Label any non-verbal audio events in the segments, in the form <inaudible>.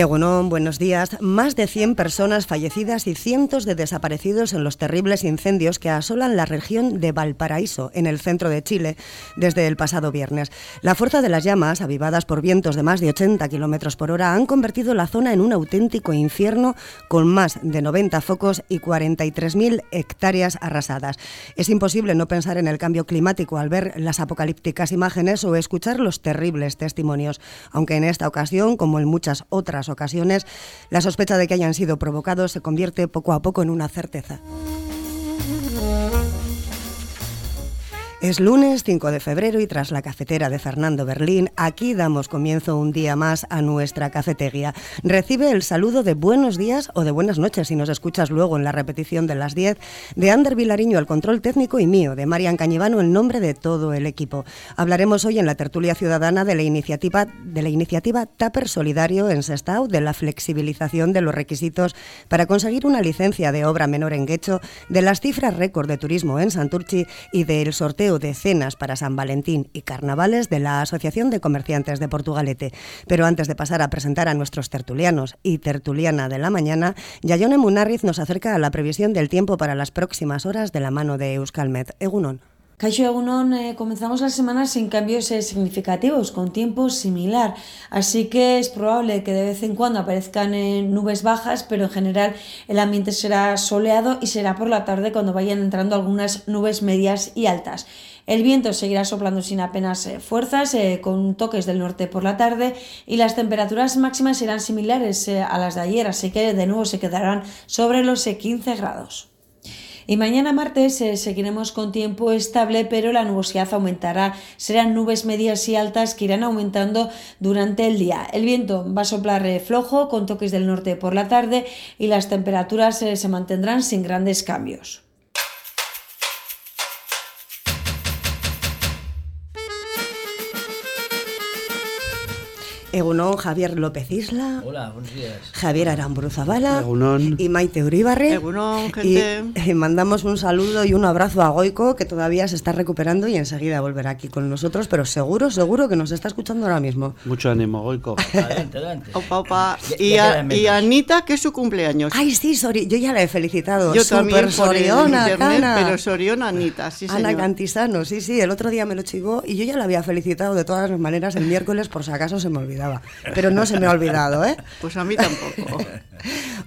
Egunon, buenos días. Más de 100 personas fallecidas y cientos de desaparecidos en los terribles incendios que asolan la región de Valparaíso, en el centro de Chile, desde el pasado viernes. La fuerza de las llamas, avivadas por vientos de más de 80 kilómetros por hora, han convertido la zona en un auténtico infierno con más de 90 focos y 43.000 hectáreas arrasadas. Es imposible no pensar en el cambio climático al ver las apocalípticas imágenes o escuchar los terribles testimonios, aunque en esta ocasión, como en muchas otras ocasiones, la sospecha de que hayan sido provocados se convierte poco a poco en una certeza. Es lunes 5 de febrero y tras la cafetera de Fernando Berlín, aquí damos comienzo un día más a nuestra cafetería. Recibe el saludo de buenos días o de buenas noches si nos escuchas luego en la repetición de las 10, de Ander Vilariño al control técnico y mío, de Marian Cañivano en nombre de todo el equipo. Hablaremos hoy en la tertulia ciudadana de la iniciativa, de la iniciativa Tupper Solidario en Sestao, de la flexibilización de los requisitos para conseguir una licencia de obra menor en Guecho, de las cifras récord de turismo en Santurchi y del sorteo de cenas para San Valentín y carnavales de la Asociación de Comerciantes de Portugalete. Pero antes de pasar a presentar a nuestros tertulianos y tertuliana de la mañana, Yayone Munarriz nos acerca a la previsión del tiempo para las próximas horas de la mano de Euskalmet. Egunon. Caixo Egunon, eh, comenzamos la semana sin cambios eh, significativos, con tiempo similar, así que es probable que de vez en cuando aparezcan eh, nubes bajas, pero en general el ambiente será soleado y será por la tarde cuando vayan entrando algunas nubes medias y altas. El viento seguirá soplando sin apenas fuerzas, con toques del norte por la tarde, y las temperaturas máximas serán similares a las de ayer, así que de nuevo se quedarán sobre los 15 grados. Y mañana martes eh, seguiremos con tiempo estable, pero la nubosidad aumentará. Serán nubes medias y altas que irán aumentando durante el día. El viento va a soplar eh, flojo con toques del norte por la tarde y las temperaturas eh, se mantendrán sin grandes cambios. Egunon Javier López Isla. Hola, buenos días. Javier Aramburu Zabala. Egunon. Y Maite Uribarre. Egunon, gente. Y, y, mandamos un saludo y un abrazo a Goico, que todavía se está recuperando y enseguida volverá aquí con nosotros, pero seguro, seguro que nos está escuchando ahora mismo. Mucho ánimo, Goico. Adelante, adelante. Opa, opa. Ya- Y, ya a- Anita, que es su cumpleaños. Ay, sí, Sori, yo ya la he felicitado. Yo también por el Soriona, internet, pero Soriona Anita, sí Ana señor. Cantisano, sí, sí, el otro día me lo chivó y yo ya la había felicitado de todas las maneras el miércoles por si acaso se me olvidaba. Pero no se me ha olvidado, ¿eh? <laughs> Pues a mí tampoco. <laughs>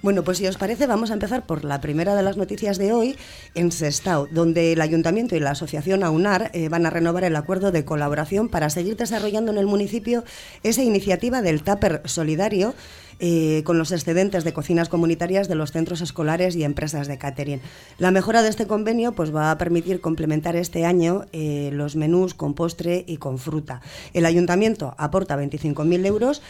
Bueno, pues si os parece, vamos a empezar por la primera de las noticias de hoy, en Sestao, donde el Ayuntamiento y la Asociación AUNAR eh, van a renovar el acuerdo de colaboración para seguir desarrollando en el municipio esa iniciativa del Tupper Solidario eh, con los excedentes de cocinas comunitarias de los centros escolares y empresas de catering. La mejora de este convenio pues, va a permitir complementar este año eh, los menús con postre y con fruta. El Ayuntamiento aporta 25.000 euros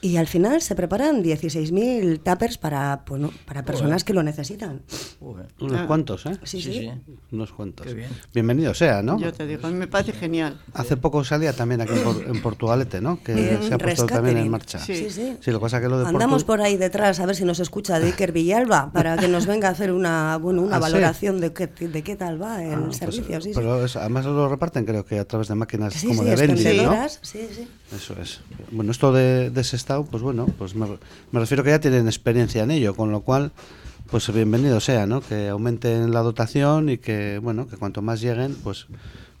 y al final se preparan 16.000 tuppers para, bueno, para personas que lo necesitan. Joder. Unos Ah. cuantos, ¿eh? Sí, Sí, sí. sí. Unos cuantos. Qué bien. Bienvenido sea, ¿no? Yo te digo, a mí me parece genial. Hace poco salía también aquí en, Por- en Portugalete, ¿no? Que se ha puesto también en marcha. Sí. Sí, sí. Sí, lo pasa que lo de Andamos Portu- por ahí detrás a ver si nos escucha de Iker Villalba para que nos venga a hacer una, bueno, una Ah, sí. valoración de, qué, de qué tal va el Ah, pues, servicio. sí, sí. pero es- además lo reparten creo que a través de máquinas Sí, como sí, de vending, ¿no? sí, sí. Eso es. Bueno, esto de, de Pues bueno, pues me, me refiero que ya tienen experiencia en ello, con lo cual, pues bienvenido sea, ¿no? Que aumenten la dotación y que, bueno, que cuanto más lleguen, pues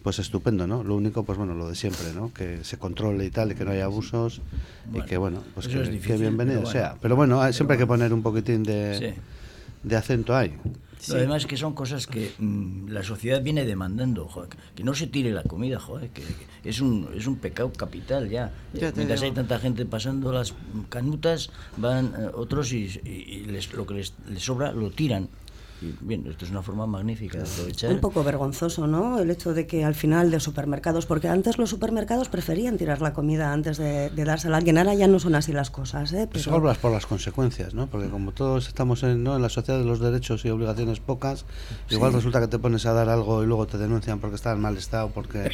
pues estupendo, ¿no? Lo único, pues bueno, lo de siempre, ¿no? Que se controle y tal, y que no haya abusos, y que, bueno, pues que, bienvenido pero bueno. sea. Pero bueno, siempre hay que poner un poquitín de, Sí. De acento ahí. Lo demás que son cosas que mm, la sociedad viene demandando, joder, que no se tire la comida, joder, que, que es un es un pecado capital ya. Eh, Mientras digo. hay tanta gente pasando las canutas, van eh, otros y, y- y les- lo que les, les sobra lo tiran. Y bien, esto es una forma magnífica de aprovechar. Un poco vergonzoso, ¿no? El hecho de que al final de supermercados, porque antes los supermercados preferían tirar la comida antes de, de dársela a alguien, ahora ya no son así las cosas, ¿eh? Pues Pero- hablas por las consecuencias, ¿no? Porque como todos estamos en, ¿no? en la sociedad de los derechos y obligaciones pocas, igual resulta que te pones a dar algo y luego te denuncian porque está en mal estado, porque...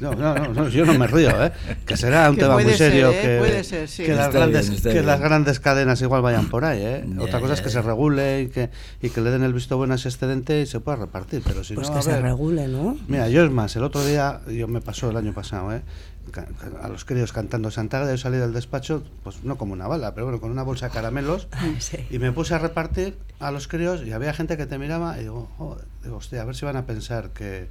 No, no, no, no, yo no me río, ¿eh? Que será un Que tema muy puede ser, serio ¿eh? que, Puede ser, sí. que, las, grandes, bien, que las grandes cadenas igual vayan por ahí, ¿eh? Ya, Otra cosa es ya, que ya. se regule y que, y que le den el visto bueno ese excedente y se pueda repartir, pero si Pues no, que a se regule, ¿no? Mira, yo es más, el otro día, yo me pasó el año pasado, ¿eh? A los críos cantando Santa yo salí del despacho, pues no como una bala, pero bueno, con una bolsa de caramelos, <laughs> Sí. y me puse a repartir a los críos y había gente que te miraba y digo, "Joder", digo, hostia, a ver si van a pensar que,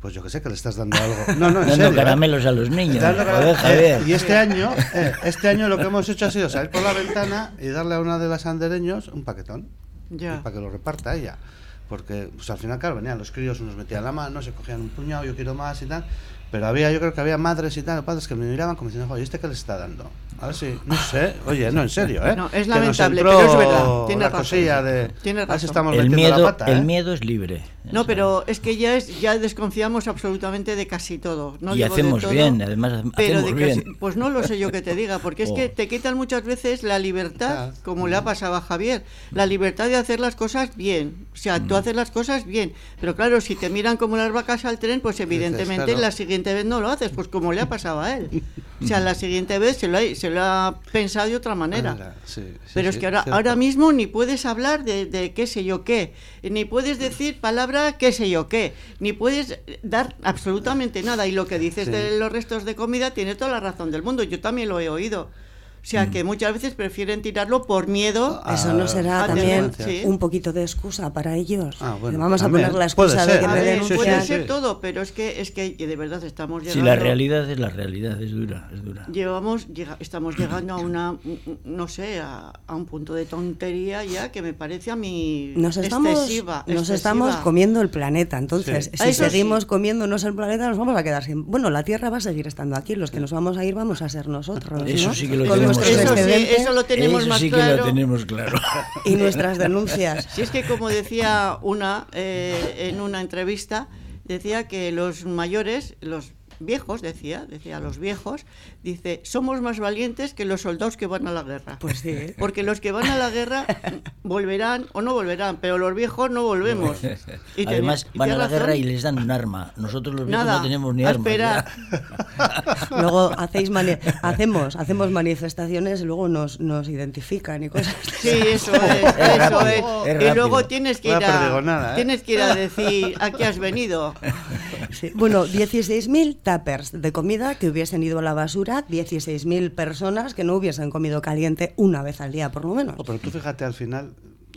pues yo que sé, que le estás dando algo. <laughs> No, no, en Dando serio, ¿eh? caramelos a los niños. Dando Joder, cara- Javier. eh, y este año, eh, este año lo que hemos hecho ha sido salir por la ventana y darle a una de las andereños un paquetón. Para que lo reparta ella. Porque pues al final, claro, venían los críos, unos metían la mano, se cogían un puñado, yo quiero más y tal. Pero había, yo creo que había madres y tal, padres que me miraban como diciendo, oye, ¿este qué le está dando? A ver si, no sé, oye, no, en serio, ¿eh? No, es lamentable, pero es verdad, tiene la razón. cosilla de, Tiene a ver si razón. estamos El miedo, la pata, ¿eh? el miedo es libre. No, pero es que ya es ya desconfiamos absolutamente de casi todo. No Y digo de hacemos todo, bien, además pero hacemos de casi- bien. pues no lo sé yo que te diga, porque es <laughs> Oh. que te quitan muchas veces la libertad, como le ha pasado a Javier, la libertad de hacer las cosas bien. O sea, Mm. tú haces las cosas bien, pero claro, si te miran como las vacas al tren, pues evidentemente claro. la siguiente vez no lo haces, pues como le ha pasado a él. O sea, la siguiente vez se lo ha, se lo ha pensado de otra manera. Manera, sí, sí, Pero es que ahora, cierto. ahora mismo ni puedes hablar de, de qué sé yo qué, ni puedes decir palabra qué sé yo qué, ni puedes dar absolutamente nada. Y lo que dices de los restos de comida tiene toda la razón del mundo. Yo también lo he oído. O sea, que muchas veces prefieren tirarlo por miedo. Ah, Eso no será a también sí. un poquito de excusa para ellos. Ah, bueno, Vamos a poner la Puede excusa de ser. que A me ver, denuncian. puede sí, ser sí. todo, pero es que es que de verdad estamos Si llegando. la realidad es la realidad, es dura, es dura. Llevamos, llega- estamos llegando a una, no sé, a, a un punto de tontería ya que me parece a mí Nos estamos, excesiva. nos excesiva. estamos comiendo el planeta. Entonces, Sí. si eso seguimos sí. comiéndonos el planeta, nos vamos a quedar sin. Bueno, la Tierra va a seguir estando aquí. Los que nos vamos a ir, vamos a ser nosotros. Eso ¿no? sí que lo nuestros. Eso sí, excedentes eso lo tenemos Eso más sí que claro. lo tenemos claro. <laughs> y nuestras denuncias. Si es que como decía una eh, en una entrevista, decía que los mayores, los viejos, decía, decía los viejos, dice, somos más valientes que los soldados que van a la guerra. Pues sí. Porque los que van a la guerra volverán o no volverán, pero los viejos no volvemos. <laughs> Y Además, van a la razón. guerra y les dan un arma. Nosotros los viejos Nada, no tenemos ni a armas. esperar. ya. <laughs> Luego hacéis mani- hacemos, hacemos manifestaciones y luego nos, nos identifican y cosas. Sí, eso es, eso rápido, es. es Y luego tienes que ir a, ¿eh? tienes que ir a decir a qué has venido. <laughs> Sí. Bueno, 16.000 tuppers de comida que hubiesen ido a la basura, 16.000 personas que no hubiesen comido caliente una vez al día, por lo menos. Oh, pero tú fíjate al final,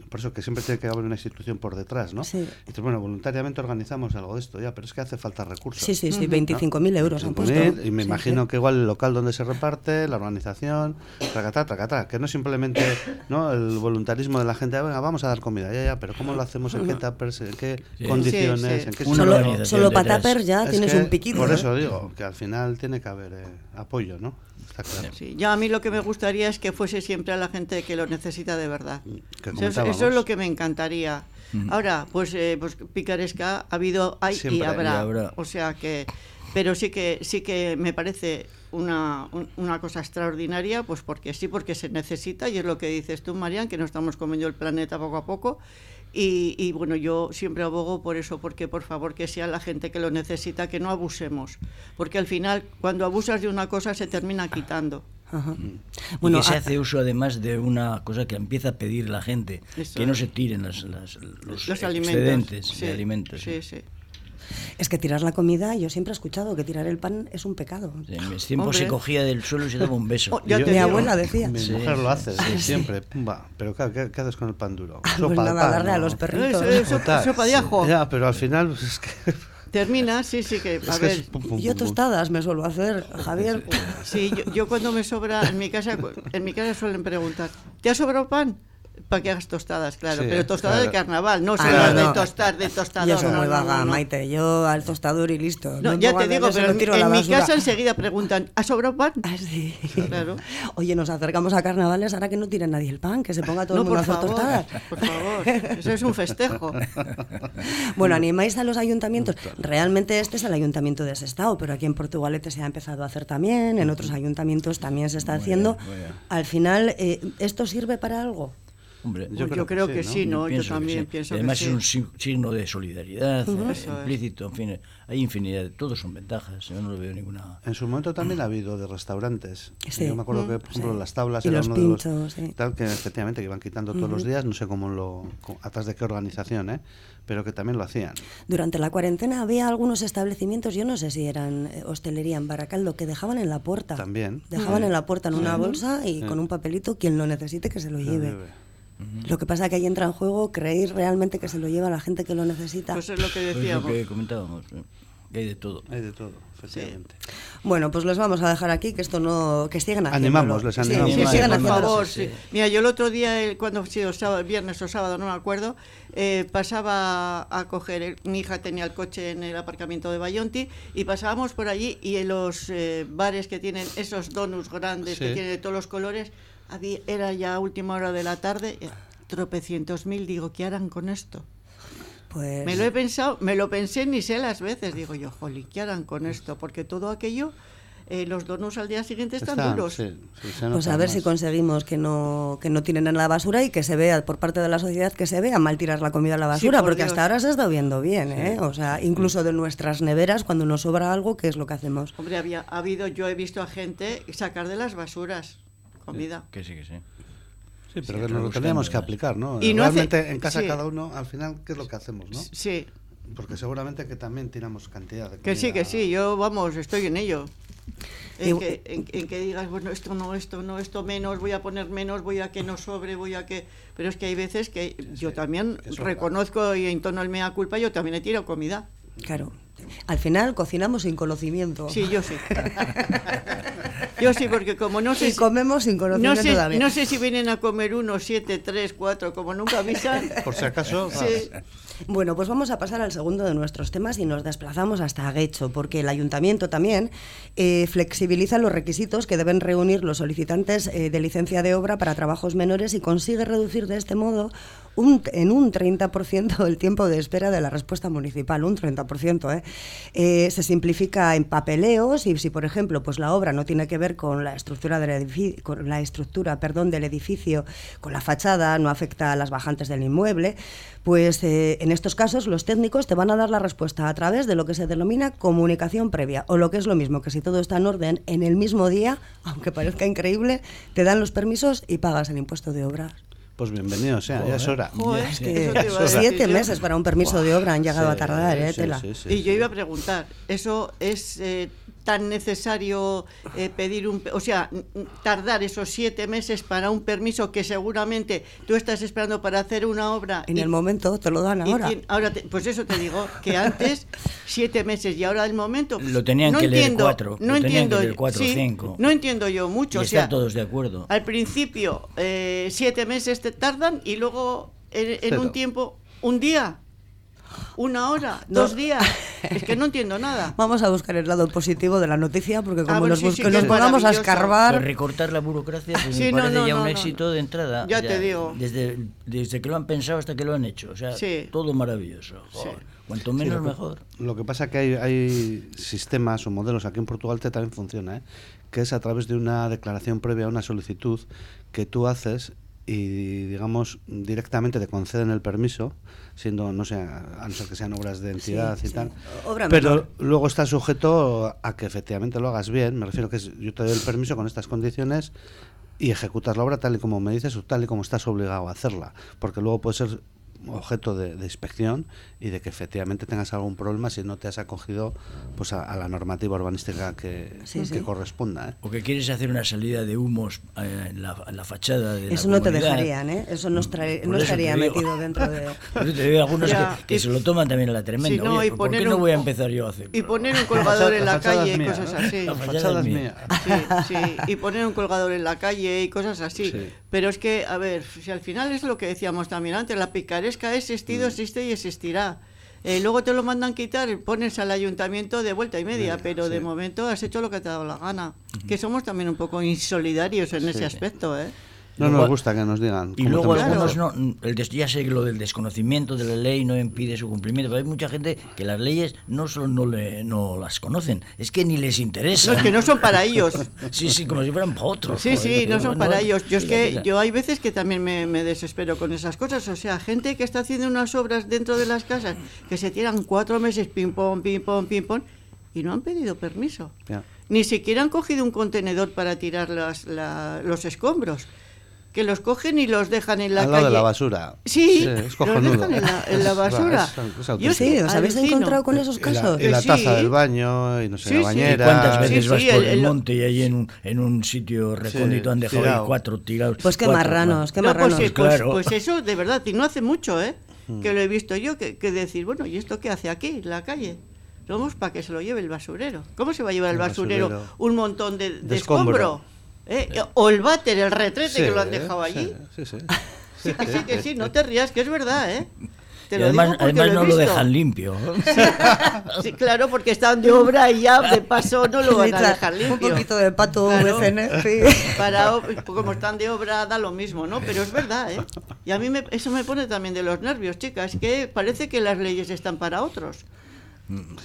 por eso que siempre tiene que haber una institución por detrás, ¿no? Sí. Y dices, bueno, voluntariamente organizamos algo de esto ya, pero es que hace falta recursos. Sí, sí, sí, 25.000 euros han puesto. 25.000, Y me Sí, imagino sí. que igual el local donde se reparte, la organización, tracatá, tracatá, que no simplemente ¿no? el voluntarismo de la gente, venga, vamos a dar comida, ya, ya, pero ¿cómo lo hacemos? ¿En qué tuppers? ¿En qué Sí. condiciones? Sí, sí. ¿En qué Solo, solo para tuppers ya Es tienes que un piquito. Por ¿eh? eso digo, que al final tiene que haber eh, apoyo, ¿no? Está claro. Sí, ya a mí lo que me gustaría es que fuese siempre a la gente que lo necesita de verdad. Que Eso, es- eso comentábamos. es lo que me encantaría. Ahora, pues, eh, pues picaresca ha habido, hay Siempre y habrá. y habrá. O sea que, pero sí que sí que me parece una, un- una cosa extraordinaria, pues porque sí, porque se necesita y es lo que dices tú, Marian, que no estamos comiendo el planeta poco a poco. Y, y, bueno, yo siempre abogo por eso, porque por favor que sea la gente que lo necesita, que no abusemos, porque al final cuando abusas de una cosa se termina quitando. Ajá. y Bueno, que se a- hace uso además de una cosa que empieza a pedir la gente, Eso que no se tiren las- las- los, Los alimentos. excedentes sí, de alimentos. Sí, sí. Es que tirar la comida, yo siempre he escuchado que tirar el pan es un pecado. En mis tiempos se cogía del suelo y se daba un beso. Oh, Yo- te Mi abuela decía. Mi Sí, mujer lo sí, hace sí, siempre, pumba. Pero claro, ¿qué, qué haces con el pan duro? Pues Sopa de nada, pan, darle a ¿no? los perritos. Eso, eso, Total, sopa de ajo. Ya, pero al final pues, es que, <laughs> Termina, sí, sí, que, a es que ver, es pum, pum, Yo pum, tostadas me suelo hacer, Javier. sí, yo, yo cuando me sobra, en mi casa, en mi casa suelen preguntar, ¿te ha sobrado pan? Para que hagas tostadas, claro, Sí, pero tostadas claro. de carnaval, no Ah, solas no, de no. tostar, de tostador. Yo soy muy vaga, no, no. Maite. Yo al tostador y listo. No, ya te digo, se pero en, mi casa enseguida preguntan, ¿ha sobrado pan? Ah, sí. Claro. Oye, nos acercamos a carnavales ahora que no tire nadie el pan, que se ponga todo No, el mundo por a hacer favor, tostadas. por favor, eso es un festejo. <laughs> Bueno, animáis a los ayuntamientos. Realmente este es el ayuntamiento de Sestao, pero aquí en Portugalete se ha empezado a hacer también, en otros ayuntamientos también se está haciendo. Al final, eh, ¿esto sirve para algo? Hombre, Pues yo creo que sí, ¿no? Yo pienso que también sí. pienso Además que es un sí. sig- signo de solidaridad eh, Eso es. implícito, en fin, hay infinidad, de- todos son ventajas, yo no lo veo ninguna... En su momento también ha habido de restaurantes. Sí. Yo me acuerdo que, por ejemplo, sí. las tablas Y era los uno de los pinchos, sí. tal que efectivamente que iban quitando todos los días, no sé cómo lo, atrás de qué organización, ¿eh? pero que también lo hacían. Durante la cuarentena había algunos establecimientos, yo no sé si eran eh, hostelería en Baracaldo, que dejaban en la puerta. También. Dejaban Sí. en la puerta en una bolsa y Sí. con un papelito, quien lo necesite que se lo lleve. Lo que pasa que ahí entra en juego, ¿creéis realmente que se lo lleva la gente que lo necesita? Pues es lo que Pues lo decíamos. que comentábamos, eh, que hay de todo. Hay de todo, efectivamente. Bueno, pues les vamos a dejar aquí, que esto no... que sigan haciendo. Animamos, les animamos. Sí, sí, sigan por favor. Mira, yo el otro día, eh, cuando ha sido sábado, viernes o sábado, no me acuerdo, eh, pasaba a coger, el- mi hija tenía el coche en el aparcamiento de Bayonti y pasábamos por allí y en los eh, bares que tienen esos donuts grandes que tienen de todos los colores, había, era ya última hora de la tarde, eh, tropecientos mil, digo, ¿qué harán con esto? Pues... Me lo he pensado, me lo pensé ni sé las veces, digo yo, jolín, ¿qué harán con esto? Porque todo aquello, eh, los donuts al día siguiente están Están, duros. sí, sí, se Pues a ver más. si conseguimos que no, que no tiren en la basura y que se vea por parte de la sociedad que se vea mal tirar la comida a la Sí, basura, por porque Dios. hasta ahora se está viendo bien, ¿eh? O sea, incluso de nuestras neveras, cuando nos sobra algo, ¿qué es lo que hacemos? Hombre, había ha habido, yo he visto a gente sacar de las basuras comida. Que sí, que sí. Sí, pero Sí, que nos lo tendríamos que aplicar, ¿no? Y no hace- Realmente en casa sí. cada uno, al final, ¿qué es lo que hacemos, no? Sí, Porque seguramente que también tiramos cantidad de que sí, que comida. sí, yo vamos, estoy en ello. En, Y- que, en, en que digas, bueno, esto no, esto no, esto menos, voy a poner menos, voy a que no sobre, voy a que... Pero es que hay veces que yo también reconozco y en tono al mea culpa, yo también he tirado comida. Claro. Al final cocinamos sin conocimiento. Sí, yo sí. <laughs> yo sí, porque como no sé... Y si- comemos sin No conocimiento sé, también. no sé si vienen a comer uno, siete, tres, cuatro, como nunca avisan. <laughs> Por si acaso, Sí. Bueno, pues vamos a pasar al segundo de nuestros temas y nos desplazamos hasta Guecho, porque el ayuntamiento también eh, flexibiliza los requisitos que deben reunir los solicitantes eh, de licencia de obra para trabajos menores y consigue reducir de este modo un- en un 30% el tiempo de espera de la respuesta municipal, un 30%. ¿eh? Eh, se simplifica en papeleos y si, por ejemplo, pues la obra no tiene que ver con la estructura del edificio, con la estructura, perdón, del edificio, con la fachada, no afecta a las bajantes del inmueble, pues eh, en estos casos los técnicos te van a dar la respuesta a través de lo que se denomina comunicación previa, o lo que es lo mismo, que si todo está en orden, en el mismo día, aunque parezca increíble, te dan los permisos y pagas el impuesto de obra. Pues bienvenido, o sea, ya es hora. Joder, Es que siete meses para un permiso de obra han llegado a Sí, tardar, ¿eh, sí, Tela? sí, sí, Y yo iba a preguntar, ¿eso es eh, tan necesario eh, pedir un... O sea, tardar esos siete meses para un permiso que seguramente tú estás esperando para hacer una obra... En y- el momento te lo dan ahora. tien- ahora te- pues eso te digo, que <laughs> antes siete meses y ahora el momento... pues, Lo tenían no que leer entiendo, cuatro, No lo tenían que entiendo, leer cuatro o sí, cinco. No entiendo yo mucho, Y o sea... todos de acuerdo. Al principio, eh, siete meses te tardan y luego en, un tiempo, un día, una hora, No. dos días. <laughs> Es que no entiendo nada. Vamos a buscar el lado positivo de la noticia, porque como bueno, nos, sí, sí, nos es pongamos a escarbar... Pues recortar la burocracia pues Sí, me no, parece no, ya no, un no. éxito de entrada. Ya te digo. Desde, desde que lo han pensado hasta que lo han hecho. O sea, Sí. todo maravilloso. Joder, Cuanto menos, lo que- mejor. Lo que pasa que hay, hay sistemas o modelos aquí en Portugal que también funciona, ¿eh? que es a través de una declaración previa a una solicitud que tú haces y digamos directamente te conceden el permiso, siendo no sé, a no ser que sean obras de entidad y sí. tal. Obra Pero menor. luego está sujeto a que efectivamente lo hagas bien. Me refiero que es, yo te doy el permiso con estas condiciones y ejecutas la obra tal y como me dices o tal y como estás obligado a hacerla, porque luego puede ser objeto de, de inspección y de que efectivamente tengas algún problema si no te has acogido pues a, a la normativa urbanística que, Sí, que sí. corresponda. ¿eh? O que quieres hacer una salida de humos eh, en, la, en la fachada de Eso la no te dejarían, ¿eh? Eso no, eso estaría metido dentro de... <laughs> Por eso te digo algunos Ya, que, que y- se lo toman también a la tremenda. Sí, no, Oye, ¿por qué poner no un- voy a empezar yo a hacer? Y poner un colgador en la calle y cosas así. La La fachada fachada es es mía. mía. Sí, sí, y poner un colgador en la calle y cosas así. Sí. Pero es que, a ver, si al final es lo que decíamos también antes, la picaresca ha existido, existe y existirá. Eh, luego te lo mandan quitar, pones al ayuntamiento de vuelta y media, pero de momento has hecho lo que te ha dado la gana. Que somos también un poco insolidarios en ese aspecto, ¿eh? No nos gusta que nos digan. Y luego algunos no, el des- ya sé que lo del desconocimiento de la ley no impide su cumplimiento, pero hay mucha gente que las leyes no solo no, le, no las conocen, es que ni les interesa. No, es que no son para ellos. <laughs> Sí, sí, como si fueran para otros. Sí, joder, sí, no son para ellos. Yo es que yo hay veces que también me, me desespero con esas cosas. O sea, gente que está haciendo unas obras dentro de las casas que se tiran cuatro meses ping pong, ping pong, ping pong y no han pedido permiso. Ya. Ni siquiera han cogido un contenedor para tirar las- la- los escombros. Que los cogen y los dejan en la Al calle. lado de la basura. Sí, es los dejan en la, en la <laughs> basura. Es- Yo. Sí, ¿os habéis alucino. encontrado con esos la, casos? y la Sí. taza del baño, y no sé, Sí, la sí. ¿Y bañera. cuántas veces Sí, vas sí, por el- el, el- monte y ahí en un, en un sitio recóndito han dejado ahí tirado. cuatro tirados? Pues qué cuatro, marranos, qué No, pues, marranos. sí, pues- Claro. pues eso, de verdad, y no hace mucho, ¿eh? Mm. Que lo he visto yo, que, que decir, bueno, ¿y esto qué hace aquí, en la calle? Vamos para que se lo lleve el basurero. ¿Cómo se va a llevar el El basurero, basurero. un montón de, de De escombro. escombro? ¿Eh? O el váter, el retrete Sí, que lo han dejado allí. Sí, <laughs> sí. Sí, que sí, que sí, no te rías, que es verdad, ¿eh? Te Y lo además, digo además lo no lo dejan limpio. <laughs> Sí, claro, porque están de obra y ya de paso no lo van a dejar Un limpio. poquito de pato Claro. VCN, sí. Para, ob- como están de obra da lo mismo, ¿no? Pero es verdad, ¿eh? Y a mí me- eso me pone también de los nervios, chicas, que parece que las leyes están para otros.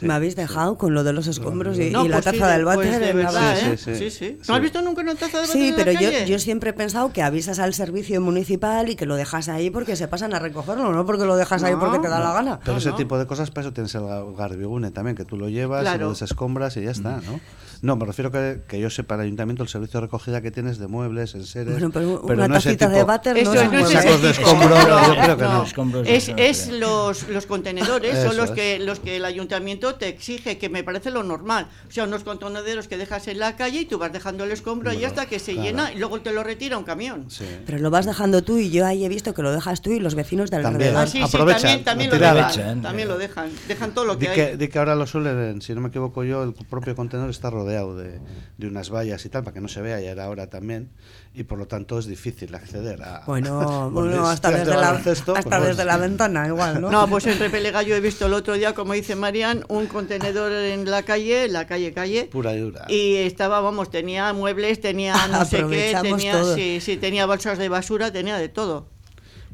Me habéis dejado con lo de los escombros y, No, y la pues taza sí, del pues váter. de en la verdad. ¿eh? Sí, Sí, sí, sí. sí. ¿No has visto nunca una taza de váter Sí, la pero yo, yo siempre he pensado que avisas al servicio municipal y que lo dejas ahí porque se pasan a recogerlo, no porque lo dejas ahí No, porque te da la gana. Pero No, ese no. tipo de cosas, para eso tienes el ga- garbigune también, que tú lo llevas, y Claro. lo desescombras y ya está, ¿no? No, me refiero que, que yo sepa el ayuntamiento el servicio de recogida que tienes de muebles, enseres. Bueno, pero una no tacita de tipo- váter Eso no es, no Sacos de tipo. escombro, No, yo creo que no. Escombros, Es, los, los contenedores, son los que, los que el ayuntamiento te exige, que me parece lo normal. O sea, unos contenedores que dejas en la calle y tú vas dejando el escombro ahí Bueno, hasta que se claro. llena y luego te lo retira un camión. Sí. Pero lo vas dejando tú y yo ahí he visto que lo dejas tú y los vecinos de También. Ah, alrededor. sí, sí, Aprovechan, también, también lo dejan. También lo dejan. Dejan todo lo que que, hay. di que ahora lo suelen, si no me equivoco yo, el propio contenedor está rodeado de, de unas vallas y tal, para que no se vea, era ahora también, y por lo tanto es difícil acceder a... Bueno, <laughs> bueno, hasta, tiras de desde la, baloncesto, hasta pues, desde la ventana igual, ¿no? No, pues en Repelega yo he visto el otro día, como dice Marian, un contenedor en la calle, en la calle calle. Pura y dura. Y estaba, vamos, tenía muebles, tenía <laughs> no sé qué, tenía, todo. sí, sí, tenía bolsas de basura, tenía de todo.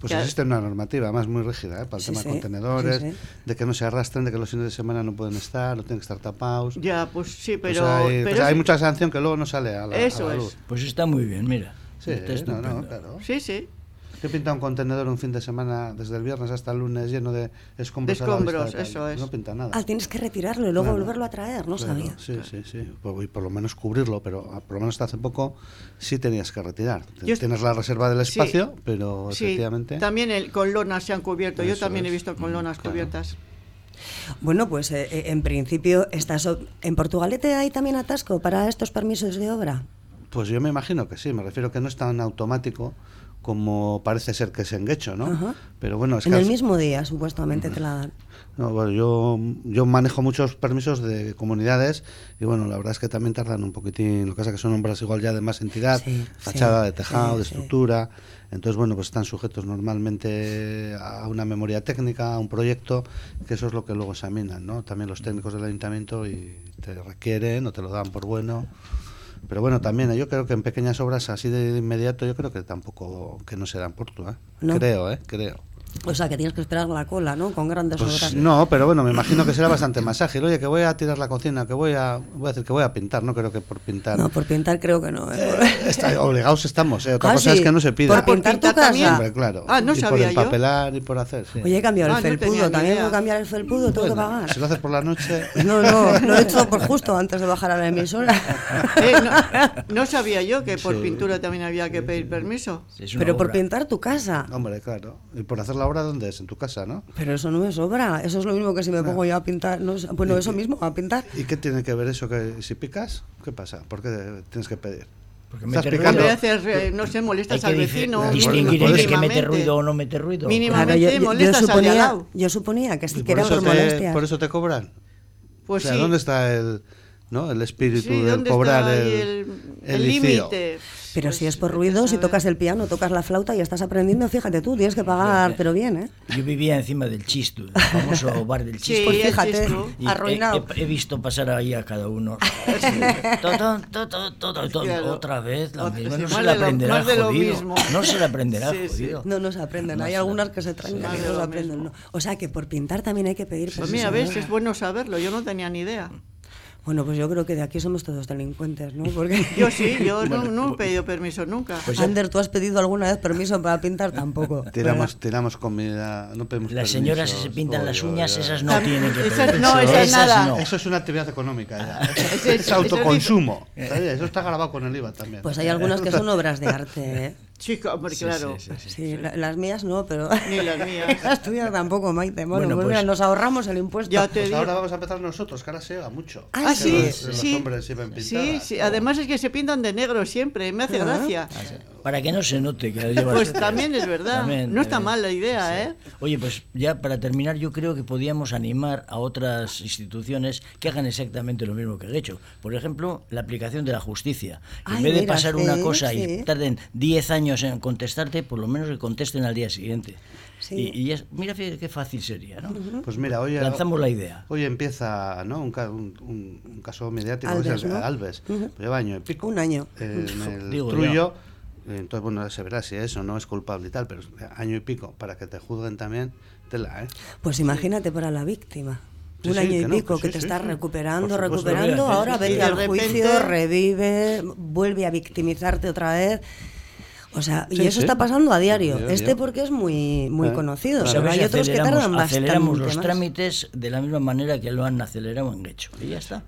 Pues existe una normativa, además muy rígida, ¿eh? para el Sí, tema sí, de contenedores, sí, sí. de que no se arrastren, de que los fines de semana no pueden estar, no tienen que estar tapados. Ya, pues sí, Pues pero, hay, pero pues hay es- mucha sanción que luego no sale a la, a Eso es. luz. Pues está muy bien, mira. Sí, Está no, estupendo. no, claro. Sí, sí. ¿Qué pinta un contenedor un fin de semana desde el viernes hasta el lunes lleno de escombros? De a la vista escombros, eso es. No pinta nada. Ah, tienes que retirarlo y luego Claro. volverlo a traer, no Claro, sabía. Sí, sí, sí. Pues, y por lo menos cubrirlo, pero ah, por lo menos hasta hace poco sí tenías que retirar. Yo Tienes la reserva del Sí. espacio, pero Sí, efectivamente. también el, con lonas se han cubierto. Yo también he visto con lonas claro. cubiertas. Bueno, pues eh, eh, en principio, estás ¿en Portugalete hay también atasco para estos permisos de obra? Pues yo me imagino que sí, me refiero que no es tan automático como parece ser que es en Guecho, ¿no? Ajá. Pero bueno, es En que el al- mismo día, supuestamente, te la dan. No, bueno, yo, yo manejo muchos permisos de comunidades y bueno, la verdad es que también tardan un poquitín. Lo que pasa es que son obras igual ya de más entidad, Sí, fachada sí, de tejado, sí, de estructura. Entonces, bueno, pues están sujetos normalmente a una memoria técnica, a un proyecto, que eso es lo que luego examinan, ¿no? También los técnicos del ayuntamiento y te requieren o te lo dan por bueno. Pero bueno, también yo creo que en pequeñas obras así de inmediato yo creo que tampoco, que no se dan por tú, ¿eh? No. Creo, ¿eh? Creo. O sea, que tienes que esperar la cola, ¿no? Con grandes Pues obras. no, pero bueno, me imagino que será bastante más ágil. Oye, que voy a tirar la cocina, que voy a, voy a decir que voy a pintar, no creo que por pintar. No, por pintar creo que no. ¿eh? Está- <laughs> obligados estamos, ¿eh? Otra Ah, cosa sí. es que no se pida. Por pintar tu casa. Hombre, claro. Ah, no y por sabía yo. empapelar y por hacer, sí. Oye, he cambiado Ah, el no felpudo. También tengo que cambiar el felpudo, tengo que pagar. Si lo haces por la noche... No, no, lo he hecho por <laughs> justo antes de bajar a la emisora. <laughs> Eh, no, no sabía yo que por Sí. pintura también había que pedir permiso. Pero por pintar tu casa. Hombre, claro. Y por hacer la obra, ¿dónde es? En tu casa, ¿no? Pero eso no es obra. Eso es lo mismo que si me pongo yo a pintar. No sé, bueno, eso mismo, a pintar. ¿Y qué tiene que ver eso? que Si picas, ¿qué pasa? ¿Por qué tienes que pedir? Porque Estás mete picando. Ruido. veces, eh, no sé, molestas al vecino. distinguir entre que mete mínimamente. ruido o no mete ruido. Mínima- Claro, yo, yo- yo molestas al de al suponía, lado. yo suponía que sí ¿Y que por, era eso por por eso te cobran? Pues o sea, sí. ¿dónde está el, ¿no? el espíritu Sí, de ¿dónde cobrar el el- el el límite? Pero Pues si es por vete a ruido, si tocas el piano, tocas la flauta y estás aprendiendo, fíjate tú, tienes que pagar, pero bien, ¿eh? Yo vivía encima del Chistu, el famoso <laughs> bar del Sí, Chistu. Pues el fíjate, Chistu. Y he- arruinado. He, he visto pasar ahí a cada uno. Todo, todo, todo, todo, todo. Claro. Otra vez la Otra- misma. sí, No se la aprenderá jodido. No se la aprenderá Sí, sí. jodido. No nos aprenden, hay algunas que se traen Más que no aprenden. O sea que por pintar también hay que pedir Pues permiso. mira, ves, es bueno saberlo, yo no tenía ni idea. Bueno, pues yo creo que de aquí somos todos delincuentes, ¿no? Porque... <laughs> Yo sí, yo <laughs> no, no he pedido permiso nunca. Pues Ander, ¿tú has pedido alguna vez permiso para pintar? Tampoco. Tiramos, tiramos comida, no pedimos Las señoras que se pintan las uñas, esas no tienen que esas pedir no, permiso. esas nada. no. Eso es una actividad económica ya. Ese es- es autoconsumo. Eso está grabado con el IVA también. Pues hay algunas que son obras de arte, ¿eh? Sí, hombre, claro. sí, sí, sí. Sí, la- las mías no, pero... Ni las <laughs> mías. las tuyas tampoco, Maite. Bueno, Bueno, pues, pues- mira, nos ahorramos el impuesto. Ya te Pues digo. ahora vamos a empezar nosotros, que ahora se llega mucho. Ah, Ah, sí, sí, los- los sí. hombres llevan Sí, pintadas. sí. Oh. Además es que se pintan de negro siempre, me hace gracia. Para que no se note que <laughs> llevas Pues también es verdad. También, no está mal la idea, ¿eh? Oye, pues ya para terminar, yo creo que podíamos animar a otras instituciones que hagan exactamente lo mismo que he hecho. Por ejemplo, la aplicación de la justicia. Que Ay, en vez de mira, pasar sí, una cosa sí. y tarden 10 años en contestarte, por lo menos que contesten al día siguiente. Sí. Y, y es- mira qué fácil sería, ¿no? Pues mira, hoy, Lanzamos la idea. hoy empieza ¿no? un, un- un- caso mediático, Alves, el- ¿no? Alves. Pues lleva año y pico. Un año. <laughs> En el Digo Trullo. Entonces, bueno, se verá si eso no es culpable y tal, pero año y pico para que te juzguen también, tela, ¿eh? Pues imagínate para la víctima. Sí, un sí, año que y no, pico que que sí, te sí, estás sí. recuperando, recuperando, sí, sí, ahora sí. vete al repente- juicio, revive, vuelve a victimizarte otra vez. O sea, y Sí, eso sí. está pasando a diario. Diario. Este porque es muy muy Eh, conocido. claro. hay otros que aceleramos, tardan bastante aceleramos los más. trámites de la misma manera que lo han acelerado en hecho. Y ya está.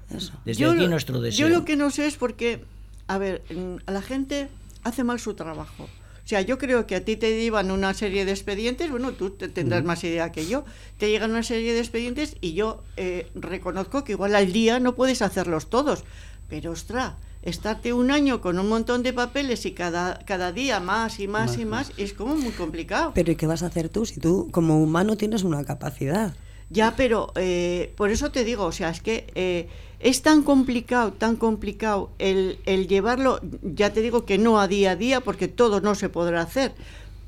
Desde Yo aquí lo- nuestro deseo. Yo lo que no sé es porque, a ver, mm, la gente hace mal su trabajo. O sea, yo creo que a ti te llevan una serie de expedientes, bueno, tú te- tendrás más idea que yo, te llegan una serie de expedientes y yo eh, reconozco que igual al día no puedes hacerlos todos, pero ostras, estarte un año con un montón de papeles y cada, cada día más y más y más, es como muy complicado. Pero ¿y qué vas a hacer tú si tú como humano tienes una capacidad? Ya, pero eh, por eso te digo, o sea, es que eh, es tan complicado, tan complicado el, el llevarlo, ya te digo que no a día a día, porque todo no se podrá hacer,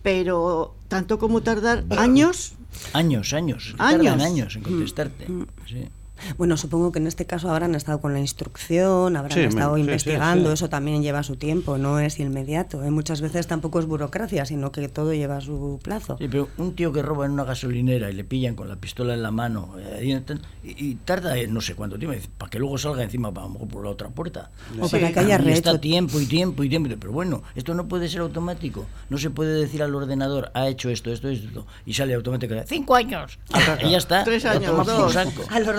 pero tanto como tardar <coughs> años, Años, años. Años. Tardan años en contestarte. Sí. Bueno, supongo que en este caso habrán estado con la instrucción, habrán Sí, estado sí, sí, investigando, sí. eso también lleva su tiempo, no es inmediato. ¿eh? Muchas veces tampoco es burocracia, sino que todo lleva su plazo. Sí, pero un tío que roba en una gasolinera y le pillan con la pistola en la mano eh, y, y tarda eh, no sé cuánto tiempo para que luego salga encima para, a lo mejor por la otra puerta. O Sí. para que haya Y rehecho. está tiempo y tiempo y tiempo. Pero bueno, esto no puede ser automático. No se puede decir al ordenador, ha hecho esto, esto, esto, y sale automáticamente. ¡Cinco años! y ya está. tres años, dos. Al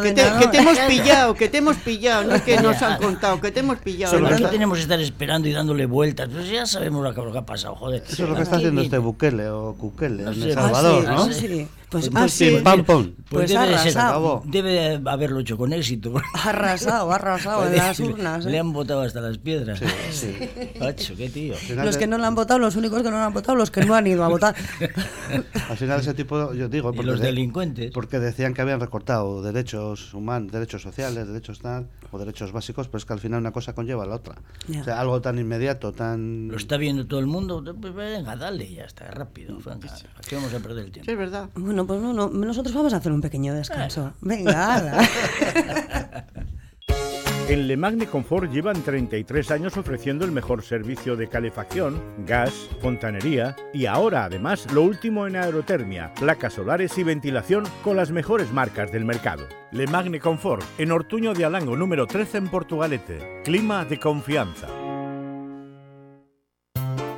que que te hemos pillado, que te hemos pillado, no es que nos han contado, que te hemos pillado. ¿no? aquí tenemos que estar esperando y dándole vueltas. Pues ya sabemos lo que, lo que ha pasado, joder. Eso es lo que está haciendo este Bukele o Kukele No en sé. El Ah, Salvador, sí, ¿no? ah, sí. Pues, Ah, pues sí. Pam, pum. Pues debe, de ser- arrasado. debe de haberlo hecho con éxito. ha arrasado, ha arrasado en las <laughs> urnas. Le ¿eh? han botado hasta las piedras. Sí. Macho, qué tío. Los de- que no lo han votado, los únicos que no lo han votado, los que no han ido a votar. <laughs> Al final ese tipo, yo digo, Y porque, los de- delincuentes. porque decían que habían recortado derechos humanos, derechos sociales, derechos tal, o derechos básicos, pero es que al final una cosa conlleva a la otra. Ya. O sea, algo tan inmediato, tan... Lo está viendo todo el mundo. Pues venga, dale, ya está, rápido. Venga, aquí vamos a perder el Sí, tiempo. es verdad. Bueno, pues no, no, nosotros vamos a hacer un pequeño descanso. Venga, ala. <laughs> En Le Magne Confort llevan 33 años ofreciendo el mejor servicio de calefacción, gas, fontanería y ahora además lo último en aerotermia, placas solares y ventilación con las mejores marcas del mercado. Le Magne Confort en Ortuño de Alango número 13 en Portugalete. Clima de confianza.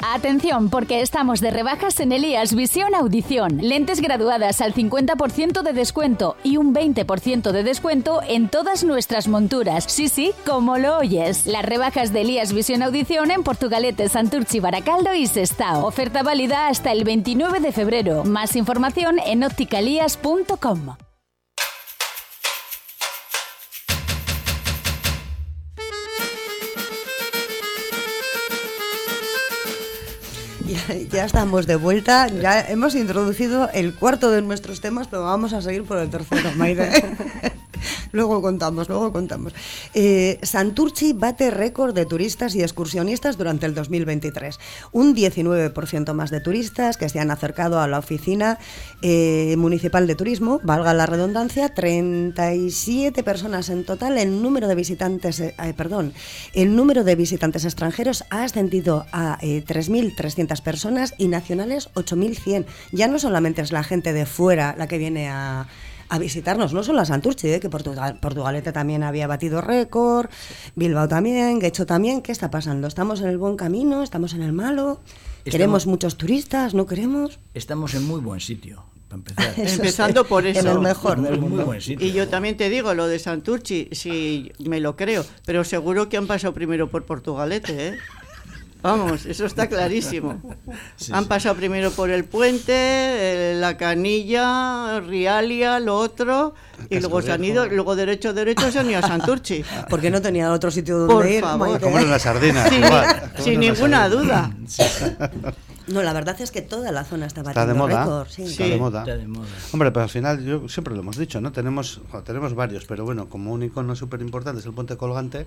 Atención, porque estamos de rebajas en Elías Visión Audición. Lentes graduadas al 50% de descuento y un 20% de descuento en todas nuestras monturas. Sí, sí, como lo oyes. Las rebajas de Elías Visión Audición en Portugalete, Santurchi, Baracaldo y Sestao. Oferta válida hasta el 29 de febrero. Más información en opticalías.com. <laughs> ya estamos de vuelta. Ya hemos introducido el cuarto de nuestros temas, pero vamos a seguir por el tercero, Maide. <laughs> <laughs> luego contamos, luego contamos. Eh, Santurchi bate récord de turistas y excursionistas durante el 2023. Un 19% más de turistas que se han acercado a la oficina eh, municipal de turismo, valga la redundancia, 37 personas en total. El número de visitantes, eh, perdón, el número de visitantes extranjeros ha ascendido a 3.300 personas y nacionales 8.100. Ya no solamente es la gente de fuera la que viene a a visitarnos, no solo a Santurce, ¿eh? que Portugal, Portugalete también había batido récord, Bilbao también, Guecho también. ¿Qué está pasando? ¿Estamos en el buen camino? ¿Estamos en el malo? ¿Queremos muchos turistas? ¿No queremos? Estamos en muy buen sitio. Para empezar. <laughs> Empezando por eso. En el mejor. Muy, muy buen sitio. Y yo también te digo, lo de Santurchi, sí, me lo creo, pero seguro que han pasado primero por Portugalete, ¿eh? Vamos, eso está clarísimo. <laughs> Han pasado primero por el puente, eh, la canilla, Rialia, lo otro, y luego se han ido, luego derecho, derecho se han ido a Santurchi. <laughs> Porque no tenían otro sitio donde Por ir. favor. Como en las sardinas. <laughs> Sin, igual, ninguna duda. No, la verdad es que toda la zona está Está batiendo de moda. récord. Sí. Está de moda. Está de moda. Hombre, pero al final, yo siempre lo hemos dicho, ¿no? Tenemos, tenemos varios, pero bueno, como un icono súper importante es el puente colgante.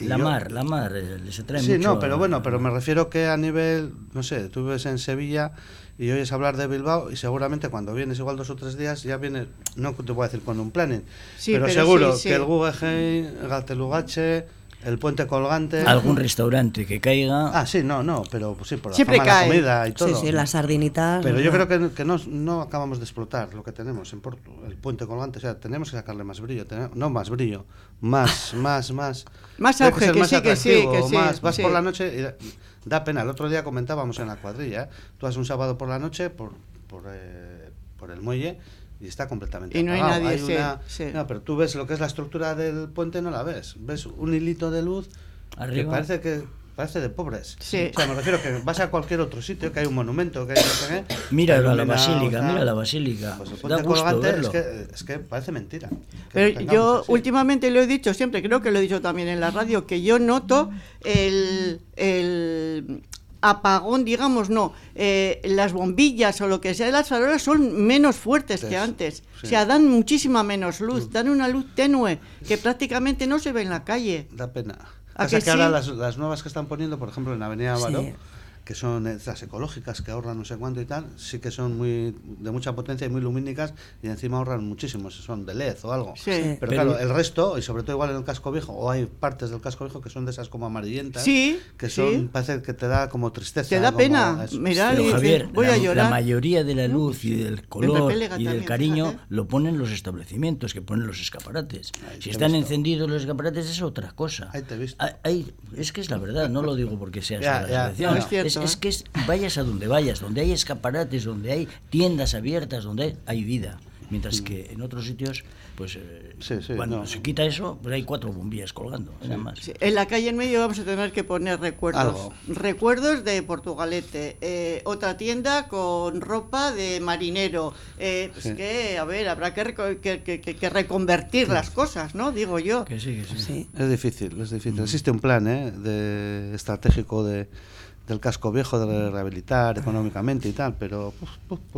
La yo- mar, la mar, eh, se trae Sí, mucho. no, pero bueno, pero me refiero que a nivel, no sé, tú vives en Sevilla y oyes hablar de Bilbao y seguramente cuando vienes igual dos o tres días ya vienes, no te voy a decir con un planning, Sí, pero, pero seguro sí, sí. que el Guggenheim, el Gatelugache, el puente colgante... Algún restaurante que caiga. Ah, sí, no, no, pero pues sí, por la Siempre fama de la cae. comida y Sí, todo. sí, las sardinitas. Pero yo creo que, que no, no acabamos de explotar lo que tenemos en Porto, el puente colgante. O sea, tenemos que sacarle más brillo. tenemos- no más brillo, más, más, más. <laughs> Más auge, que más sí, que sí, que sí, más. Vas sí. por la noche y da, pena. El otro día comentábamos en la cuadrilla. ¿eh? Tú vas un sábado por la noche por, por, eh, por el muelle y está completamente Y no hay nadie, sí, una- sí. No, pero tú ves lo que es la estructura del puente, no la ves. Ves un hilito de luz que Arriba. parece que parece de pobres. Sí. O sea, me refiero que vas a cualquier otro sitio, que hay un monumento, que hay no sé qué, Mira la, la basílica, mira la basílica. Pues da gusto colgante verlo. es que, es que parece mentira. Pero yo así. últimamente lo he dicho siempre, creo que lo he dicho también en la radio, que yo noto el, el apagón, digamos, no, eh, las bombillas o lo que sea de las farolas son menos fuertes que antes. sí. O sea, dan muchísima menos luz, dan una luz tenue que prácticamente no se ve en la calle. Da pena. ¿A Pasa que que ahora las, las nuevas que están poniendo, por ejemplo, en Avenida Sí. Que son estas ecológicas que ahorran no sé cuánto y tal, sí que son muy de mucha potencia y muy lumínicas y encima ahorran muchísimo, si son de LED o algo. Sí. Pero, Pero- claro, el resto, y sobre todo igual en el casco viejo, o hay partes del casco viejo que son de esas como amarillentas, Sí, que son, sí. parece que te da como tristeza. Te da como pena Javier, voy la, a la llorar. mayoría de la luz y del color y del también, cariño fíjate. lo ponen los establecimientos, que ponen los escaparates. Ahí si están visto. encendidos los escaparates es otra cosa. Ahí te he visto. Ahí- es que es la verdad, no lo digo porque sea Ya, la ya, no, es cierto, es ¿eh? que es- vayas a donde vayas, donde hay escaparates, donde hay tiendas abiertas, donde hay, hay vida. Mientras que en otros sitios, pues eh, Sí, sí, cuando no. se quita eso, pues hay cuatro bombillas colgando, nada más. Sí, En la calle en medio vamos a tener que poner recuerdos. Algo. Recuerdos de Portugalete. eh, otra tienda con ropa de marinero. Eh, pues Sí. que, a ver, habrá que, reco- que, que- que- que reconvertir las cosas, ¿no? Digo yo. Que sí, que sí. Sí. Es difícil, es difícil. Existe un plan ¿eh? de, estratégico de, del casco viejo de rehabilitar económicamente y tal, pero